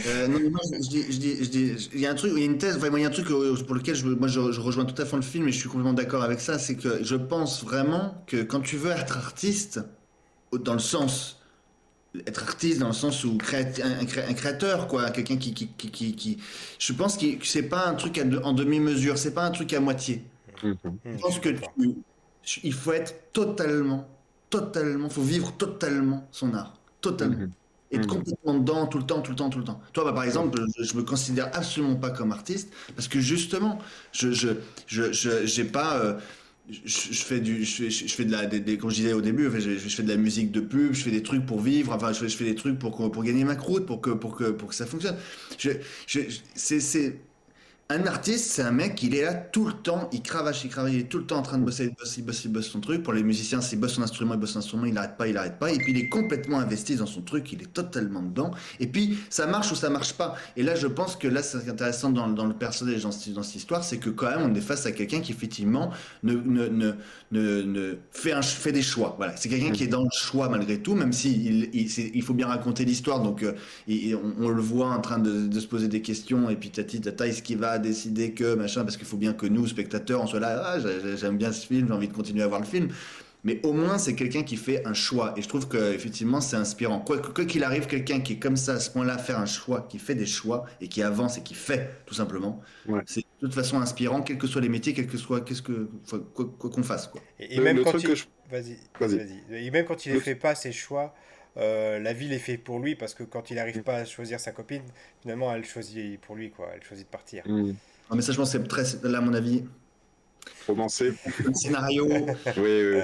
Euh, non, moi, je dis, je dis, je dis, il y a un truc, il y a une thèse, enfin, il y a un truc euh, pour lequel je, moi, je, je, rejoins tout à fait le film et je suis complètement d'accord avec ça, c'est que je pense vraiment que quand tu veux être artiste, dans le sens, être artiste dans le sens où un, un, créateur, quoi, quelqu'un qui, qui, qui, qui, je pense que c'est pas un truc en demi-mesure, c'est pas un truc à moitié. Mm-hmm. Je pense que il faut être totalement, totalement, faut vivre totalement son art, totalement. Mm-hmm être mmh. complètement dedans tout le temps, tout le temps, tout le temps. Toi, bah, par exemple, je, je, me considère absolument pas comme artiste parce que justement, je je je j'ai pas euh, je, je fais du, je fais, je fais de la, des, des- comme je disais au début, je, fais de la musique de pub, je fais des trucs pour vivre, enfin, je fais, je fais des trucs pour, pour gagner ma croûte, pour que, pour que, pour que ça fonctionne. Je, je- c'est, c'est, un artiste, c'est un mec, il est là tout le temps, il cravache, il cravache, il est tout le temps en train de bosser, il bosse, il bosse, il bosse son truc. Pour les musiciens, s'il bosse son instrument, il bosse son instrument, il n'arrête pas, il n'arrête pas. Et puis il est complètement investi dans son truc, il est totalement dedans. Et puis ça marche ou ça marche pas. Et là, je pense que là, c'est intéressant dans, le personnage, dans, ce- dans cette histoire, c'est que quand même, on est face à quelqu'un qui effectivement ne, fait, des choix. Voilà, c'est quelqu'un qui est dans le choix malgré tout, même si il, faut bien raconter l'histoire. Donc euh, on le voit en train de, de se poser des questions et puis tati tata, est-ce qu'il va décider que machin parce qu'il faut bien que nous spectateurs on soit là, ah, j'ai- j'aime bien ce film, j'ai envie de continuer à voir le film. Mais au moins, c'est quelqu'un qui fait un choix. Et je trouve que effectivement, c'est inspirant. Quoi quoi qu'il arrive, quelqu'un qui est comme ça, à ce point-là, faire un choix, qui fait des choix et qui avance et qui fait, tout simplement, Ouais. c'est de toute façon inspirant, quels que soient les métiers, quel que soit, qu'est-ce que, quoi qu'on fasse, quoi. Et, même le quand il... je- Vas-y, Vas-y. Et même quand il ne Le- fait pas ses choix, euh, la vie les fait pour lui parce que quand il n'arrive pas à choisir sa copine, finalement, elle choisit pour lui, quoi. Elle choisit de partir. Hmm. Non, mais ça, je pense, que c'est très, là, à mon avis, Romancé. le scénario. Oui, oui.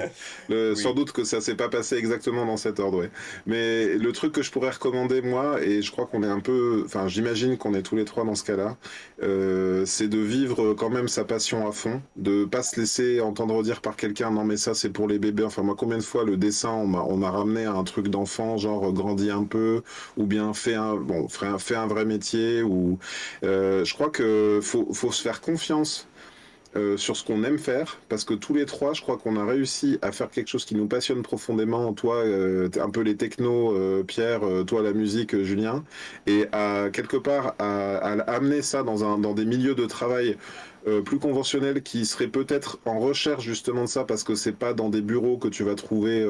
Le- Oui. Sans doute que ça s'est pas passé exactement dans cet ordre. ouais. Mais le truc que je pourrais recommander, moi, et je crois qu'on est un peu. Enfin, j'imagine qu'on est tous les trois dans ce cas-là, euh, c'est de vivre quand même sa passion à fond, de pas se laisser entendre dire par quelqu'un non, mais ça, c'est pour les bébés. Enfin, moi, combien de fois le dessin, on m'a on m'a ramené à un truc d'enfant, genre grandis un peu, ou bien fais un, bon, fais un, fais un vrai métier, ou. euh, je crois que faut, faut se faire confiance euh, sur ce qu'on aime faire, parce que tous les trois, je crois qu'on a réussi à faire quelque chose qui nous passionne profondément. Toi, euh, un peu les technos, euh, Pierre, toi la musique, Julien, et à quelque part à, amener ça dans, un, dans des milieux de travail plus conventionnels qui seraient peut-être en recherche justement de ça, parce que c'est pas dans des bureaux que tu vas trouver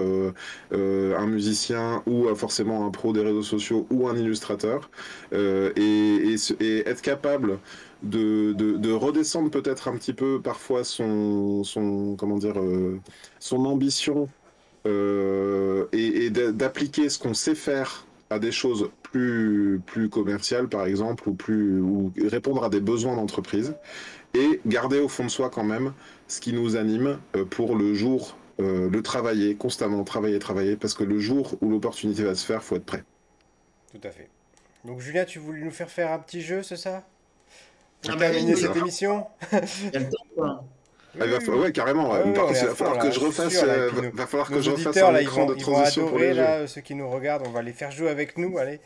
un musicien ou forcément un pro des réseaux sociaux ou un illustrateur, et être capable de, de, de redescendre peut-être un petit peu parfois son, son comment dire euh, son ambition euh, et, et d'a- d'appliquer ce qu'on sait faire à des choses plus plus commerciales par exemple ou plus ou répondre à des besoins d'entreprise et garder au fond de soi quand même ce qui nous anime euh, pour le jour le travailler constamment travailler travailler parce que le jour où l'opportunité va se faire faut être prêt Tout à fait. Donc, Julien, tu voulais nous faire faire un petit jeu, c'est ça? Pour oui, terminer cette émission Il y a le temps, quoi. Ah, il va fa- ouais, carrément. Ouais, Par contre, on il va falloir que je refasse, va- falloir que je refasse un là, ils écran de transition pour les jeux. là, ceux qui nous regardent, on va les faire jouer avec nous, allez.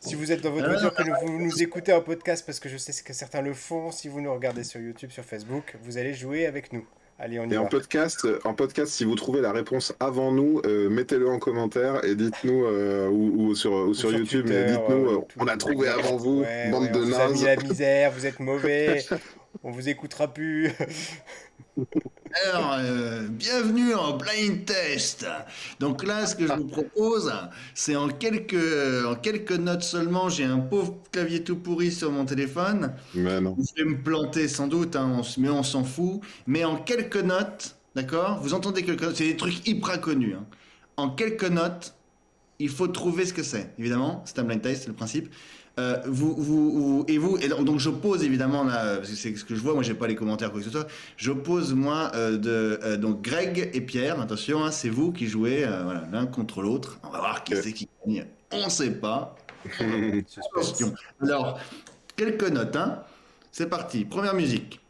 Si vous êtes dans votre Ah, voiture, que vous nous écoutez en podcast, parce que je sais que certains le font, si vous nous regardez sur YouTube, sur Facebook, vous allez jouer avec nous. Allez, on y Et en va. podcast, euh, en podcast, si vous trouvez la réponse avant nous, euh, mettez-le en commentaire et dites-nous, euh, ou, ou sur, ou sur sur YouTube, Twitter, mais dites-nous, on a trouvé avant vous, Ouais, bande ouais, de on vous a mis la misère, vous êtes mauvais, on vous écoutera plus. Alors, euh, bienvenue en blind test. Donc là, ce que je vous propose, c'est en quelques, en quelques notes seulement. J'ai un pauvre clavier tout pourri sur mon téléphone. Mais non. Je vais me planter sans doute, hein, mais on s'en fout. Mais en quelques notes, d'accord Vous entendez quelques notes, c'est des trucs hyper connus. hein. En quelques notes, il faut trouver ce que c'est. Évidemment, c'est un blind test, c'est le principe. Euh, vous, vous, vous- et vous, et donc je pose évidemment là, parce que c'est ce que je vois, moi j'ai pas les commentaires quoi que ce soit. Je pose moi euh, de euh, donc Greg et Pierre, attention, hein, c'est vous qui jouez euh, voilà, l'un contre l'autre. On va voir qui c'est qui gagne. On sait pas. Alors, quelques notes, hein. C'est parti. Première musique.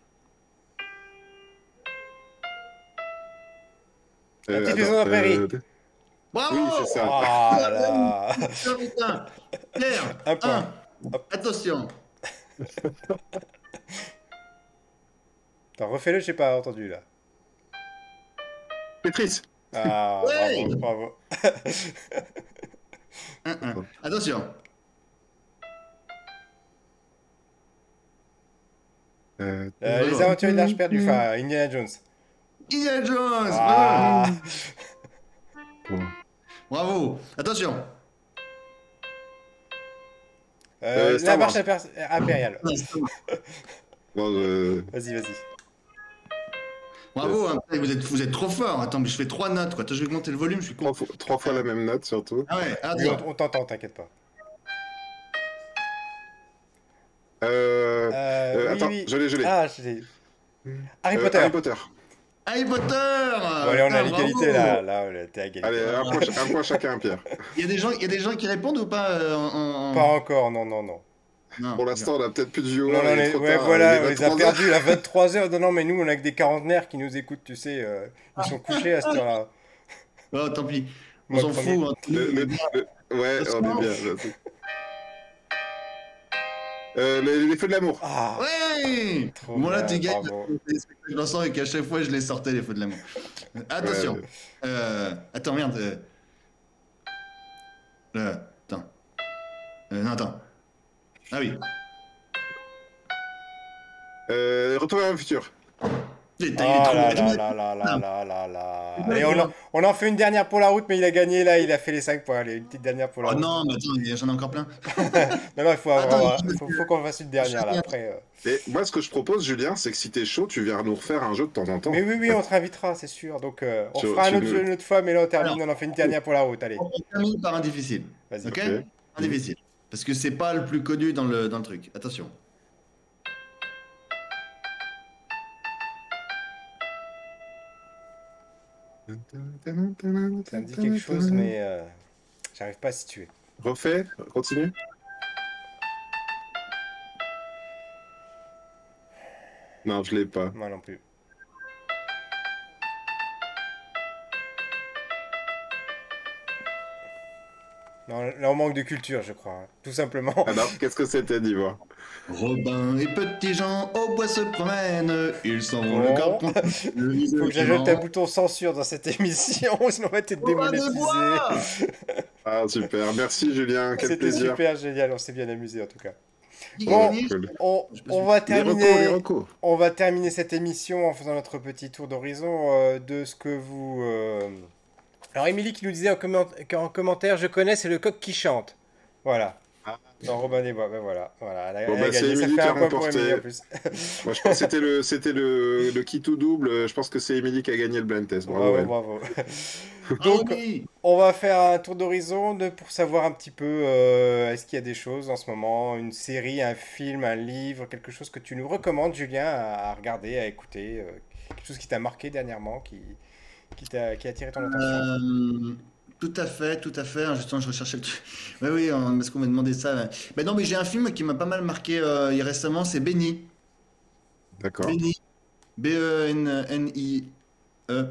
La petite attends, maison prairie. Bravo Oui, c'est ça. Ah là là. Un point. un. Attention. Attends, refais-le, j'ai pas entendu là. Pétrice. Ah, Ouais. bravo, bravo. Un, un. Attention. Euh, Euh, les aventures de l'Arche perdue, enfin, Indiana Jones. Indiana Jones. Ah, bon. Bravo. Attention. Euh, Euh, la marche impér- impériale. Bon, euh, Vas-y, vas-y. Bravo. hein. Vous êtes, vous êtes trop fort. Attends, mais je fais trois notes. Quoi. Attends, je vais monter le volume. Je suis con. trois, fois, trois fois la même note surtout. Ah ouais. Attention. on on t'entend, t'inquiète pas. Euh, Euh, euh, oui, attends, oui. je l'ai, je l'ai. Ah, je l'ai. Harry Euh, Potter. Harry Potter. Harry Potter Bon, allez, on a Ah, l'égalité bravo. là. Là, on était à égalité. Allez, un point, un point chacun, Pierre. Il y, a des gens, il y a des gens qui répondent ou pas euh, en, en- Pas encore, non, non, non. Non. Pour l'instant, on a peut-être plus de viewers. Non, non, les- ouais, tard, voilà, on les a 23 heures. perdus à 23h. Non, non, mais nous, on a que des quarantenaires qui nous écoutent, tu sais. euh, ils sont couchés à cette heure-là. Oh, tant pis. On s'en fout. hein. Le- le- le- Ouais, on est bien. Euh, les, les feux de l'amour. Ah, Ouais Bon, là, tu gagnes les spectacles dansants et qu'à chaque fois, je les sortais, les feux de l'amour. Attention. Ouais. Euh, attends, merde. Euh... euh, attends. Euh, non, attends. Ah oui. Euh, Retour vers le futur. Oh il est trop là Attends, là mais- là là là là là là. Ouais, Allez, on en, on en fait une dernière pour la route, mais il a gagné là, il a fait les 5 points. Allez, une petite dernière pour la Oh route. non, mais attends, j'en ai encore plein. non, non, il faut, Attends, avoir- je- faut, faut qu'on fasse une dernière là après. euh. Et moi, ce que je propose, Julien, c'est que si t'es chaud, tu viens nous refaire un jeu de temps en temps. Mais oui, oui, on te réinvitera, c'est sûr. Donc, euh, on Tu- fera un tu autre nous- jeu une autre fois, mais là, on termine, Alors. on en fait une dernière pour la route. Allez, On termine par un difficile. vas-y. Ok, Ok. Un difficile. Parce que c'est pas le plus connu dans le, dans le truc. Attention. Ça me dit quelque chose, mais euh, j'arrive pas à situer. Refais, continue. Non, je l'ai pas. Moi non plus. Non, là, on manque de culture, je crois. hein. Tout simplement. Alors, qu'est-ce que c'était, dis-moi Robin et Petit Jean au bois se promènent. Ils s'en vont Bon. le corps le Faut que j'ajoute un bouton censure dans cette émission, sinon on va être démonétisé. bois Ah, super. Merci, Julien. Quel C'était plaisir. super génial, on s'est bien amusé en tout cas. Bon. On, va Les recos, les terminer, on va terminer cette émission en faisant notre petit tour d'horizon euh, de ce que vous. euh, Alors Émilie qui nous disait en, comment- en commentaire, je connais, c'est le coq qui chante. Voilà. Ah. Dans Robin des Bois, ben voilà, voilà, elle a, Bon, elle a bah, c'est gagné, ça Émilie fait qui un a point pour remporté. Émilie en plus. Moi, je pense que c'était le, c'était le, le qui tout double. Je pense que c'est Émilie qui a gagné le blind test. Bravo. Bravo, elle. bravo. Donc, Ah oui. On va faire un tour d'horizon pour savoir un petit peu euh, est-ce qu'il y a des choses en ce moment, une série, un film, un livre, quelque chose que tu nous recommandes, Julien, à, à regarder, à écouter, euh, quelque chose qui t'a marqué dernièrement, qui, qui t'a qui a attiré ton attention. Euh, tout à fait, tout à fait. Justement, je recherchais le truc. Oui, oui, hein, parce qu'on m'a demandé ça. Mais non, mais j'ai un film qui m'a pas mal marqué euh, récemment, c'est Benny. D'accord. Benny. E B-E-N-N-I-E.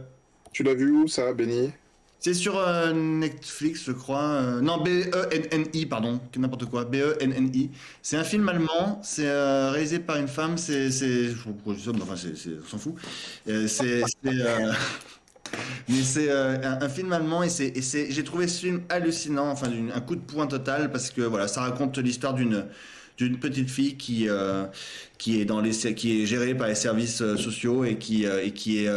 Tu l'as vu où, ça, Benny? C'est sur euh, Netflix, je crois. euh, non, B-E-N-N-I, pardon, que n'importe quoi. B-E-N-N-I. C'est un film allemand, c'est euh, réalisé par une femme, c'est. c'est- Je sais pas pourquoi je dis ça, mais enfin, c'est, c'est- on s'en fout. Euh, c'est. c'est, euh, Mais c'est euh, un, film allemand et c'est, et j'ai trouvé ce film hallucinant, enfin un coup de poing total parce que voilà, ça raconte l'histoire d'une petite fille qui euh, qui est dans les qui est gérée par les services euh, sociaux et qui et qui est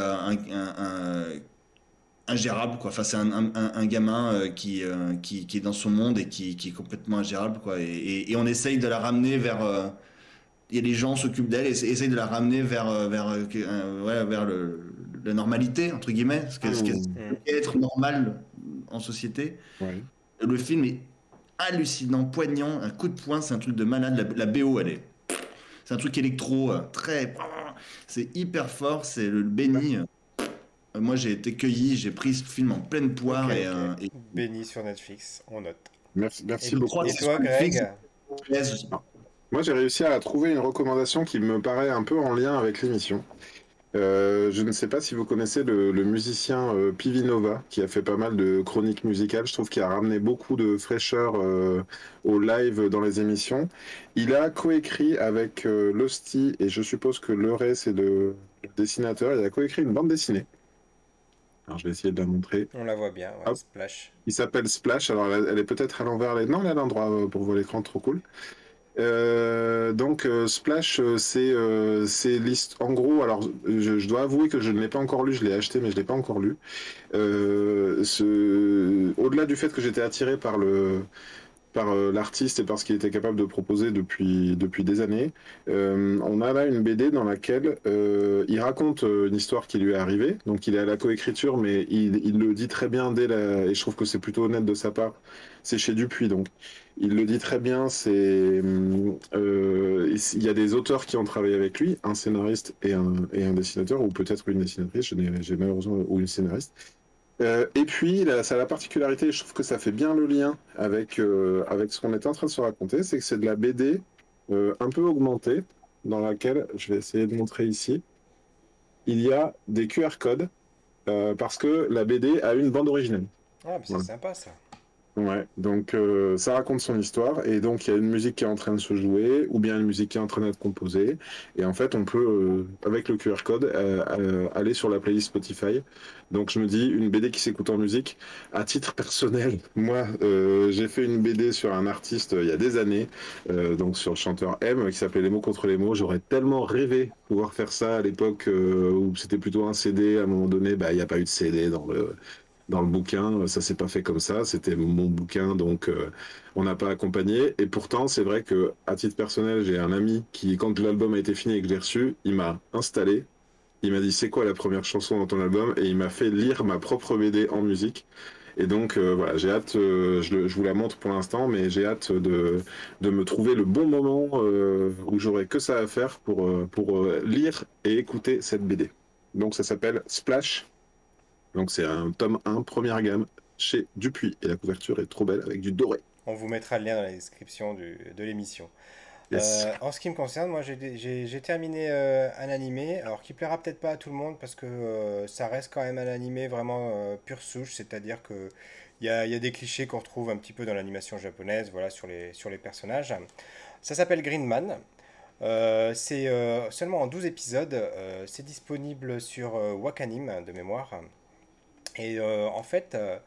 ingérable quoi. Enfin c'est un, un, gamin qui, qui est dans son monde et qui, est complètement ingérable quoi. Et, et, et on essaye de la ramener vers euh, a des gens s'occupent d'elle et essa- essayent de la ramener vers vers ouais, vers le, la normalité entre guillemets, ce que- ce qu'est- Mm. être normal en société. Ouais. Le film est hallucinant, poignant, un coup de poing, c'est un truc de malade. La, la BO, elle est. C'est un truc électro, euh, très. C'est hyper fort, c'est le béni. Euh, Moi, j'ai été cueilli, j'ai pris ce film en pleine poire Ok, et, ok. euh, et- Béni sur Netflix, on note. Merci, merci Et, beaucoup. et toi, Greg. Moi, j'ai réussi à trouver une recommandation qui me paraît un peu en lien avec l'émission. Euh, je ne sais pas si vous connaissez le, le musicien euh, Pivinova, qui a fait pas mal de chroniques musicales. Je trouve qu'il a ramené beaucoup de fraîcheur euh, au live dans les émissions. Il a coécrit avec euh, Losty, et je suppose que Leray, c'est le, le dessinateur, il a coécrit une bande dessinée. Alors, je vais essayer de la montrer. On la voit bien, ouais. Splash. Il s'appelle Splash. Alors, elle, elle est peut-être à l'envers. Non, elle est à l'endroit euh, pour voir l'écran, trop cool. Euh, donc, euh, Splash, euh, c'est euh, l'hist- En gros, alors, je, je dois avouer que je ne l'ai pas encore lu. Je l'ai acheté, mais je ne l'ai pas encore lu. Euh, ce... Au-delà du fait que j'étais attiré par le par euh, l'artiste et par ce qu'il était capable de proposer depuis, depuis des années. Euh, on a là une BD dans laquelle euh, il raconte une histoire qui lui est arrivée. Donc il est à la coécriture, mais il, le dit très bien dès la... Et je trouve que c'est plutôt honnête de sa part. C'est chez Dupuis, donc. Il le dit très bien, c'est... il y a des auteurs qui ont travaillé avec lui, un scénariste et un, et un dessinateur, ou peut-être une dessinatrice, j'ai malheureusement... ou une scénariste. Euh, et puis, ça a la particularité, je trouve que ça fait bien le lien avec, euh, avec ce qu'on était en train de se raconter, c'est que c'est de la BD euh, un peu augmentée, dans laquelle, je vais essayer de montrer ici, il y a des QR codes, parce que la BD a une bande originale. Ah, c'est sympa ça. Ouais, donc euh, ça raconte son histoire et donc il y a une musique qui est en train de se jouer ou bien une musique qui est en train d'être composée et en fait on peut euh, avec le QR code euh, aller sur la playlist Spotify. Donc je me dis une BD qui s'écoute en musique à titre personnel. Moi j'ai fait une BD sur un artiste il y a des années donc sur le chanteur M qui s'appelait Les mots contre les mots. J'aurais tellement rêvé pouvoir faire ça à l'époque où c'était plutôt un CD. À un moment donné, bah il n'y a pas eu de CD dans le dans le bouquin. Ça s'est pas fait comme ça. C'était mon bouquin, donc euh, on n'a pas accompagné. Et pourtant, c'est vrai que à titre personnel, j'ai un ami qui, quand l'album a été fini et que je l'ai reçu, il m'a installé. Il m'a dit c'est quoi la première chanson dans ton album? Et il m'a fait lire ma propre BD en musique. Et donc euh, voilà, j'ai hâte, euh, je, je, vous la montre pour l'instant, mais j'ai hâte de, de, me trouver le bon moment où j'aurai que ça à faire pour, pour lire et écouter cette BD. Donc ça s'appelle Splash donc c'est un tome 1, première gamme, chez Dupuis. Et la couverture est trop belle avec du doré. On vous mettra le lien dans la description de l'émission. Euh, en ce qui me concerne, moi j'ai terminé euh, un animé, alors qui plaira peut-être pas à tout le monde parce que euh, ça reste quand même un animé vraiment pure souche, c'est-à-dire que il y a, y a, des clichés qu'on retrouve un petit peu dans l'animation japonaise, voilà, sur les, sur les personnages. Ça s'appelle Green Man. c'est seulement en 12 épisodes. c'est disponible sur Wakanim de mémoire. Et euh, en fait, euh,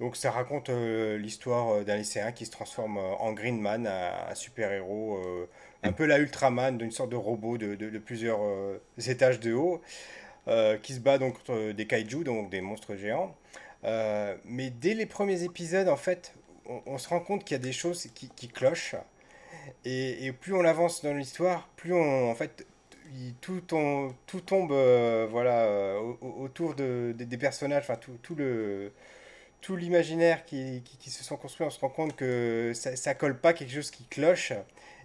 donc ça raconte euh, l'histoire d'un lycéen qui se transforme en Green Man, un, super-héros, un peu la Ultraman, d'une sorte de robot de, de, plusieurs étages de haut, qui se bat donc contre des kaiju, donc des monstres géants. mais dès les premiers épisodes, en fait, on, se rend compte qu'il y a des choses qui, qui clochent. Et, et, plus on avance dans l'histoire, plus on, en fait, tout, tout tombe euh, voilà, euh, autour de, des personnages, enfin tout, tout le tout l'imaginaire qui, qui, se sont construits, on se rend compte que ça, ça colle pas quelque chose qui cloche.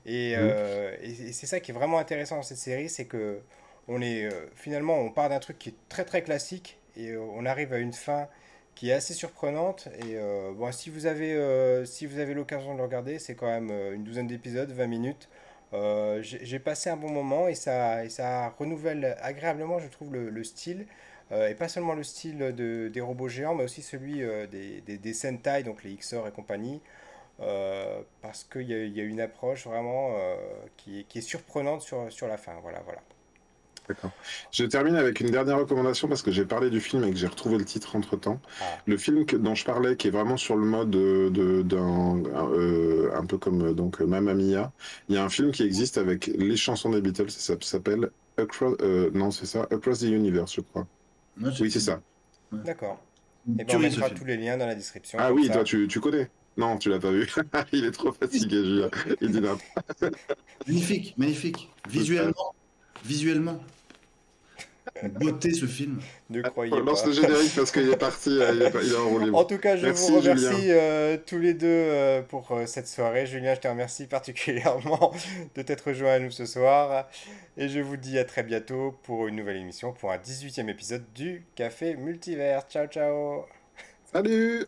Et, mmh. euh, et, c'est ça qui est vraiment intéressant dans cette série, c'est que on est finalement on part d'un truc qui est très très classique et on arrive à une fin qui est assez surprenante. Et bon, si vous avez si vous avez l'occasion de le regarder, c'est quand même une douzaine d'épisodes, 20 minutes. Euh, j'ai passé un bon moment et ça, et ça renouvelle agréablement, je trouve, le, style. Euh, et pas seulement le style de, des robots géants, mais aussi celui euh, des, des, des, Sentai, donc les XOR et compagnie. parce qu'il y, y, a une approche vraiment qui, qui, est surprenante sur, sur la fin. Voilà, voilà. D'accord. Je termine avec une dernière recommandation parce que j'ai parlé du film et que j'ai retrouvé le titre entre temps. Ah. Le film que, dont je parlais, qui est vraiment sur le mode de, d'un, euh, un peu comme donc Mamma Mia. Il y a un film qui existe avec les chansons des Beatles. Ça s'appelle Across, euh, non c'est ça, Across the Universe, je crois. oui, c'est ça. D'accord. Et bien on mettra tous les liens dans la description. Ah oui, toi tu, tu connais. Non, tu l'as pas vu. Il est trop fatigué, Julien. Il dit magnifique, magnifique. Visuellement, visuellement beauté ce film. Ne croyez On lance le générique parce qu'il est parti, il est, il est en En tout cas, je vous remercie euh, tous les deux euh, pour euh, cette soirée. Julien, je te remercie particulièrement de t'être joint à nous ce soir. Et je vous dis à très bientôt pour une nouvelle émission, pour un 18e épisode du Café Multivers. Ciao, ciao Salut